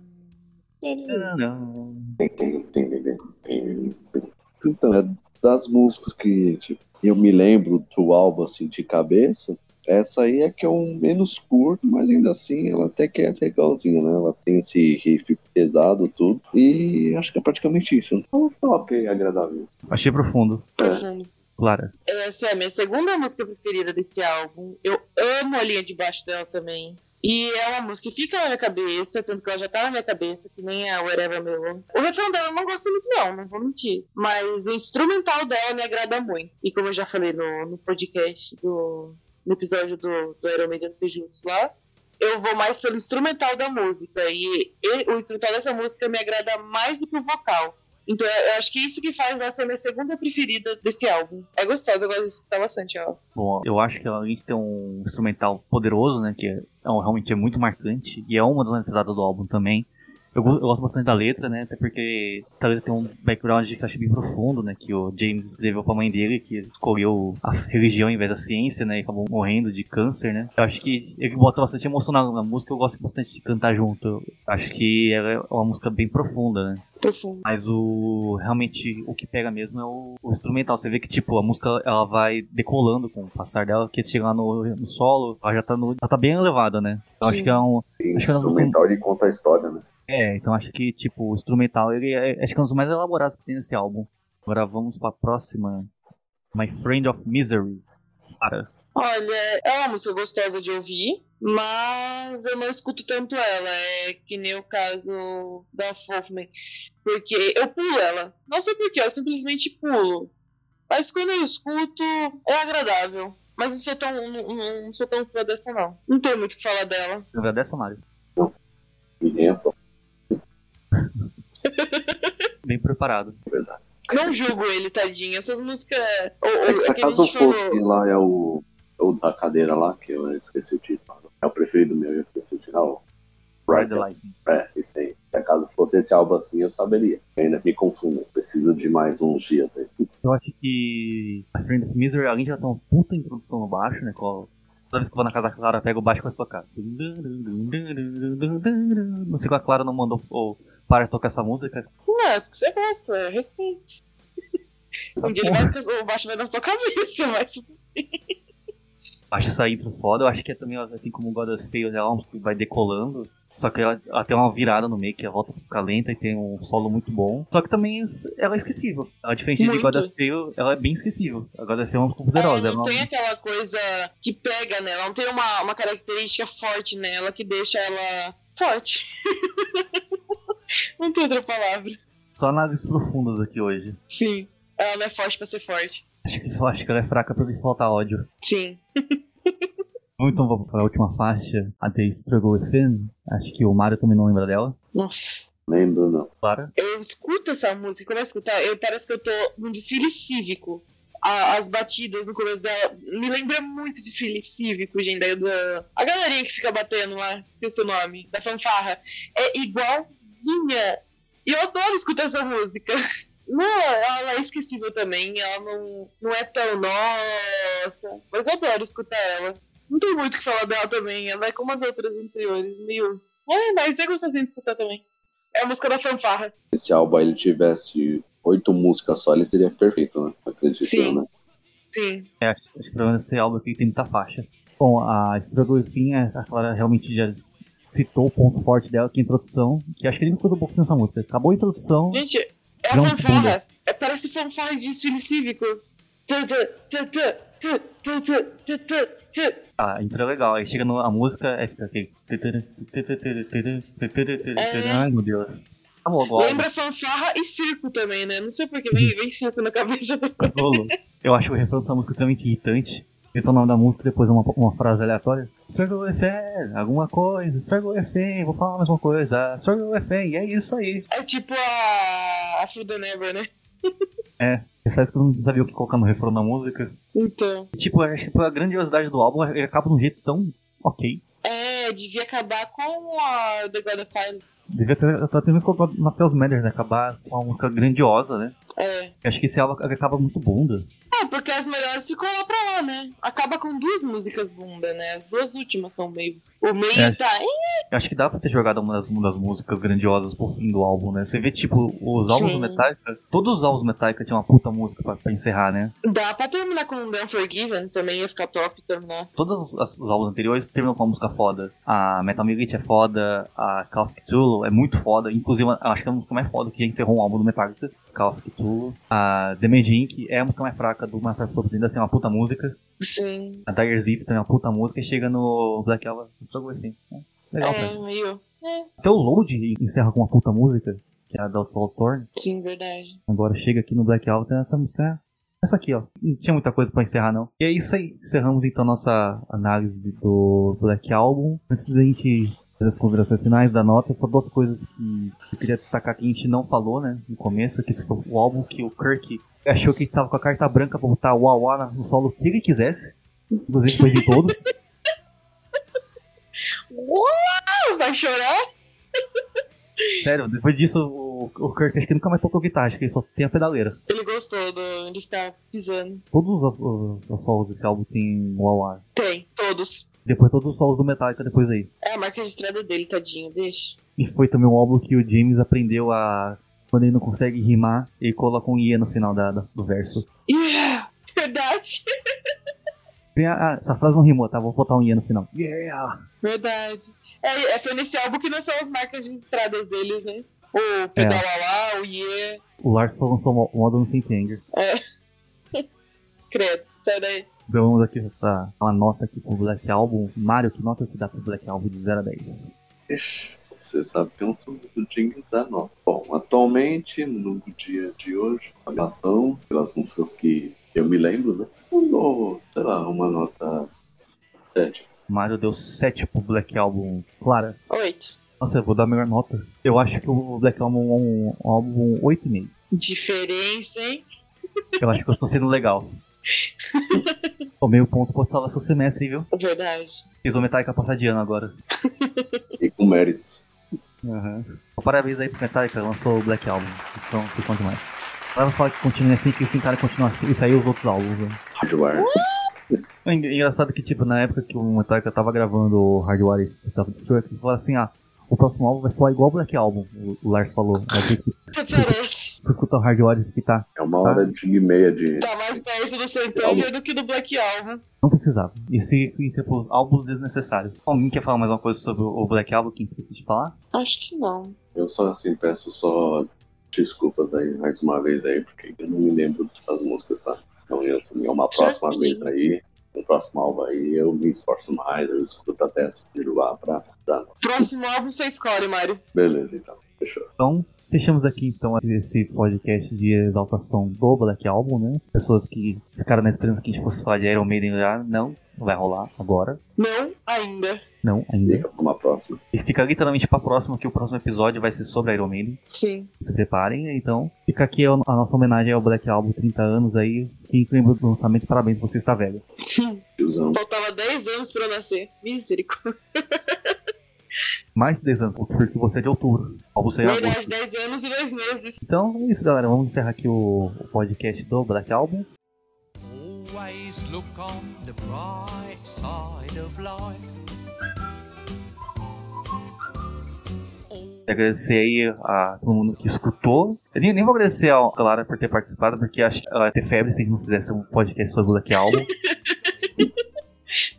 Speaker 5: Tem, tem, tem, tem, tem, tem. Então, é das músicas que tipo, eu me lembro do álbum assim de cabeça, essa aí é que é um menos curto, mas ainda assim ela até que é legalzinha, né? Ela tem esse riff pesado, tudo. E acho que é praticamente isso. Então tá ok, agradável.
Speaker 1: Achei profundo,
Speaker 4: Profundo.
Speaker 1: Clara.
Speaker 4: Essa é a minha segunda música preferida desse álbum. Eu amo a linha de baixo dela também. E é uma música que fica na minha cabeça, tanto que ela já tá na minha cabeça, que nem a Wherever Me Alone. O refrão dela eu não gosto muito, não, não vou mentir. Mas o instrumental dela me agrada muito. E como eu já falei no, no podcast, do, no episódio do, do Maiden Ser Juntos lá, eu vou mais pelo instrumental da música. E, e o instrumental dessa música me agrada mais do que o vocal. Então eu acho que isso que faz ela ser a minha segunda preferida desse álbum. É gostosa, eu gosto de escutar bastante ela.
Speaker 1: Bom, eu acho que além de ter um instrumental poderoso, né, que é, é realmente é muito marcante, e é uma das mais pesadas do álbum também. Eu, eu gosto bastante da letra, né, até porque a letra tem um background que eu acho bem profundo, né, que o James escreveu pra mãe dele, que escolheu a religião em vez da ciência, né, e acabou morrendo de câncer, né. Eu acho que ele bota bastante emoção na, na música, eu gosto bastante de cantar junto. Eu acho que ela é uma música bem profunda, né.
Speaker 4: Profundo.
Speaker 1: Mas o realmente o que pega mesmo é o, o instrumental. Você vê que tipo a música ela vai decolando com o passar dela, que chega lá no, no solo, ela já tá no, ela tá bem elevada, né? Eu acho
Speaker 4: Sim.
Speaker 1: que é um Acho que elas não
Speaker 5: instrumental de conta a história, né?
Speaker 1: É, então acho que tipo o instrumental ele é, acho que é um dos mais elaborados que tem nesse álbum. Agora vamos pra próxima, My Friend of Misery. Cara,
Speaker 4: Olha, é uma música gostosa de ouvir, mas eu não escuto tanto ela. É que nem o caso da Fofman. Porque eu pulo ela. Não sei porquê, eu simplesmente pulo. Mas quando eu escuto, é agradável. Mas não sou tão, não, não- não sou tão fã dessa, não. Não tenho muito o que falar dela.
Speaker 1: lembra dessa, Mário? Bem preparado.
Speaker 4: Não julgo ele, tadinho. Essas músicas. Ou, ou,
Speaker 5: É que se
Speaker 4: gente
Speaker 5: fosse
Speaker 4: falou.
Speaker 5: lá, é o, é o da cadeira lá, que eu esqueci o título. É o preferido meu, eu esqueci o título.
Speaker 1: Ride the Lightning.
Speaker 5: É, isso aí. Se acaso fosse esse álbum assim, eu saberia. Eu ainda me confundo. Preciso de mais uns dias aí.
Speaker 1: Eu acho que a Friend of Misery, além de ela ter uma puta introdução no baixo, né? Qual... Toda vez que eu vou na casa da Clara, pega o baixo e começa a tocar. Não sei qual a Clara não mandou ou para de tocar essa música.
Speaker 4: Não, é porque você gosta, é respeito. Um dia o baixo vai na sua cabeça, mas.
Speaker 1: Acho essa intro foda. Eu acho que é também, assim como o God of Fail, ela vai decolando. Só que ela, ela tem uma virada no meio, que a volta fica lenta e tem um solo muito bom. Só que também ela é esquecível. Ela, diferente de
Speaker 4: Muito.
Speaker 1: God of Fail, ela é bem esquecível. A God of Fail é uma música
Speaker 4: É,
Speaker 1: poderosa.
Speaker 4: não
Speaker 1: ela
Speaker 4: tem aquela coisa que pega nela, não tem uma, uma característica forte nela que deixa ela forte. não tem outra palavra.
Speaker 1: Só análises profundas aqui hoje.
Speaker 4: Sim. Ela não é forte pra ser forte.
Speaker 1: Acho que, acho que ela é fraca porque falta ódio.
Speaker 4: Sim.
Speaker 1: Então vamos para a última faixa, a The Struggle Within. Acho que o Mario também não lembra dela.
Speaker 4: Nossa.
Speaker 5: Lembro, não.
Speaker 1: Claro.
Speaker 4: Eu escuto essa música, quando eu escutar, eu, parece que eu tô num desfile cívico. A- as batidas no começo dela me lembra muito desfile cívico, gente. Da, da- a galerinha que fica batendo lá, esqueci o nome, da fanfarra. É igualzinha. E eu adoro escutar essa música. Não, ela é esquecível também, ela não, não é tão nossa. Mas eu adoro escutar ela. Não tem muito o que falar dela também, ela é como as outras anteriores, meio. É, mas é gostosinho de escutar também. É a música da fanfarra.
Speaker 5: Se esse álbum ele tivesse oito músicas só, ele seria perfeito, né? Acredito,
Speaker 4: Sim.
Speaker 5: né?
Speaker 4: Sim.
Speaker 1: É, acho, acho que pelo menos esse álbum aqui tem muita faixa. Bom, a Estrela do Fim, a Clara realmente já citou o ponto forte dela, que é a introdução, que acho que ele me coisa um pouco nessa música. Acabou a introdução.
Speaker 4: Gente, é a fanfarra. É, parece fanfarra de desfile cívico.
Speaker 1: Ah, entra legal. Aí chega no, a música, aí fica aquele. Ai, meu Deus. Tá.
Speaker 4: Lembra fanfarra e circo também, né? Não sei porque vem, vem circo na cabeça.
Speaker 1: Rolo. Eu acho o refrão dessa música extremamente irritante. Então o nome da música, depois uma, uma frase aleatória. Circle FM, alguma coisa. Circle FM, vou falar mais uma coisa. Circle FM, é isso aí.
Speaker 4: É tipo a, a Fruda Never, né?
Speaker 1: É. Essa vez que eu não sabia o que colocar no refrão da música.
Speaker 4: Então.
Speaker 1: E, tipo, eu acho que a grandiosidade do álbum ele acaba de um jeito tão ok.
Speaker 4: É, devia acabar com a The God of Fire.
Speaker 1: Devia ter, até mesmo colocado na Feels Matters, né? Acabar com uma música grandiosa, né?
Speaker 4: É.
Speaker 1: Eu acho que esse álbum acaba muito bunda.
Speaker 4: É, porque as melhores ficam lá pra lá, né? Acaba com duas músicas bunda, né? As duas últimas são meio. O meio
Speaker 1: É.
Speaker 4: tá.
Speaker 1: Acho que dá pra ter jogado uma das, uma das músicas grandiosas pro fim do álbum, né? Você vê, tipo, os álbuns
Speaker 4: Sim.
Speaker 1: do Metallica, todos os álbuns Metallica tinham uma puta música pra, pra encerrar, né?
Speaker 4: Dá pra terminar com The Unforgiven, também ia ficar top terminar.
Speaker 1: Todos os, os álbuns anteriores terminam com uma música foda. A Metal Millet é foda, a Call of Cthulhu é muito foda. Inclusive, acho que é a música mais foda que já encerrou um álbum do Metallica. Call of Cthulhu. A The Mad Inc. é a música mais fraca do Master of Puppets, ainda é uma puta música.
Speaker 4: Sim.
Speaker 1: A Dire Ziff também é uma puta música. E chega no Black Album, Struggle assim. Legal,
Speaker 4: é,
Speaker 1: parece.
Speaker 4: meio. É,
Speaker 1: Até o Load encerra com uma puta música, que é a da Thorn.
Speaker 4: sim, verdade.
Speaker 1: Agora chega aqui no Black Album, tem essa música. Essa aqui, ó. Não tinha muita coisa pra encerrar, não. E é isso aí. Encerramos então nossa análise do Black Album. Antes da gente fazer as considerações finais da nota, só duas coisas que eu queria destacar que a gente não falou, né? No começo, que esse foi o álbum que o Kirk achou que ele tava com a carta branca pra botar o Wawa no solo que ele quisesse. Inclusive depois de todos.
Speaker 4: Uau, vai chorar?
Speaker 1: Sério, depois disso, o, o Kirk acho que nunca mais tocou guitarra, acho que ele só tem a pedaleira.
Speaker 4: Ele gostou do, de ficar pisando.
Speaker 1: Todos os, os, os solos desse álbum tem Wawa.
Speaker 4: Tem, todos.
Speaker 1: Depois todos os solos do Metallica depois aí.
Speaker 4: É a marca registrada dele, tadinho, deixa.
Speaker 1: E foi também um álbum que o James aprendeu a. Quando ele não consegue rimar, ele coloca um IE no final da, do verso.
Speaker 4: Yeah! Verdade,
Speaker 1: Tem a- a- essa frase não rimou, tá? Vou botar um IE no final. Yeah!
Speaker 4: verdade. É, é, foi nesse álbum que não são as marcas registradas dele, né? O Pedalala, o Ye,
Speaker 1: O Lars só lançou o modo no Saint Anger.
Speaker 4: credo. Sai daí.
Speaker 1: Então vamos aqui pra uma nota aqui pro Black Album. Mário, que nota se dá pro Black Album de 0 a 10?
Speaker 5: Ixi, Você sabe que eu não sou muito digno da nota. Bom, atualmente, no dia de hoje, a relação pelas músicas que eu me lembro, né? Eu dou, sei lá, uma nota 7.
Speaker 1: Mário deu 7 pro Black Album. Clara,
Speaker 4: Oito.
Speaker 1: nossa, eu vou dar a melhor nota. Eu acho que o Black Album é um, um álbum 8,5.
Speaker 4: Diferença, hein?
Speaker 1: Eu acho que eu tô sendo legal. o meio ponto pode salvar seu semestre, viu?
Speaker 4: Verdade.
Speaker 1: Fiz o Metallica passar de ano agora.
Speaker 5: E com méritos.
Speaker 1: Uhum. Parabéns aí pro Metallica, lançou o Black Album. Vocês são, vocês são demais. Ela fala que continue assim, que eles tentaram continuar assim e sair os outros álbuns. Né?
Speaker 5: Hardware.
Speaker 1: É engra- engraçado que, tipo, na época que o Metallica tava gravando o Hardware e Self-Destruct, eles falaram assim, ah, o próximo álbum vai soar igual o Black Album, o- Lars falou. Aí eu fui escu-
Speaker 4: Parece.
Speaker 1: fui escutar o Hardware e fiquei, tá,
Speaker 5: É uma hora de e meia de.
Speaker 4: Tá mais perto do Sertanger do que do Black Album.
Speaker 1: não precisava. Esse, esse, tipo, álbuns desnecessários. Alguém quer falar mais uma coisa sobre o Black Album que a gente esqueci de falar?
Speaker 4: Acho que não.
Speaker 5: Eu só assim peço só desculpas aí mais uma vez aí, porque eu não me lembro das músicas, tá? Então assim, é uma próxima vez aí, no próximo álbum aí, eu me esforço mais, eu escuto até vídeo lá pra dar.
Speaker 4: Próximo álbum você escolhe, Mário.
Speaker 5: Beleza, então. Fechou.
Speaker 1: Então, fechamos aqui então esse- podcast de exaltação do Black Album, né? Pessoas que ficaram na esperança que a gente fosse falar de Iron Maiden já, não, não vai rolar agora.
Speaker 4: Não ainda.
Speaker 1: Não, ainda.
Speaker 5: Fica pra uma próxima.
Speaker 1: E fica literalmente pra próxima, que o próximo episódio vai ser sobre Iron Maiden.
Speaker 4: Sim.
Speaker 1: Se preparem, então. Fica aqui a nossa homenagem ao Black Album, 30 anos aí. Quem lembra do lançamento, parabéns, você está velho.
Speaker 4: Faltava 10 anos pra eu nascer. Misericórdia.
Speaker 1: Mais de 10 anos, porque você é de outubro. O álbum saiu em
Speaker 4: Verdade,
Speaker 1: agosto.
Speaker 4: 10 anos e 2 meses.
Speaker 1: Então é isso, galera. Vamos encerrar aqui o, o podcast do Black Album.
Speaker 3: Always look on the bright side of life.
Speaker 1: Quero agradecer aí a todo mundo que escutou. Eu nem, nem vou agradecer a Clara por ter participado, porque acho que ela ia ter febre se a gente não fizesse um podcast sobre o Black Album.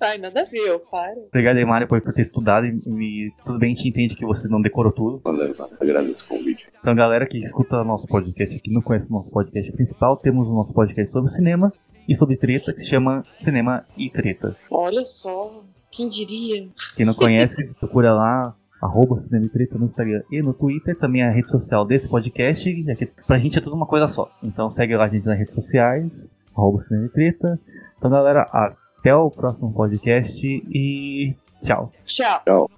Speaker 4: Ai, nada a ver, eu para.
Speaker 1: Obrigado aí, Mário, por, por ter estudado. E, e tudo bem, a gente entende que você não decorou tudo.
Speaker 5: Valeu, valeu. Agradeço o convite.
Speaker 1: Então, galera que escuta nosso podcast aqui, não conhece o nosso podcast principal, temos o nosso podcast sobre cinema e sobre treta, que se chama Cinema e Treta.
Speaker 4: Olha só. Quem diria?
Speaker 1: Quem não conhece, procura lá, arroba Cinema e Treta no Instagram e no Twitter, também é a rede social desse podcast, já que pra gente é tudo uma coisa só. Então segue lá a gente nas redes sociais, arroba Cinema e Treta. Então, galera, Até o próximo podcast e tchau.
Speaker 4: Tchau.
Speaker 3: Tchau.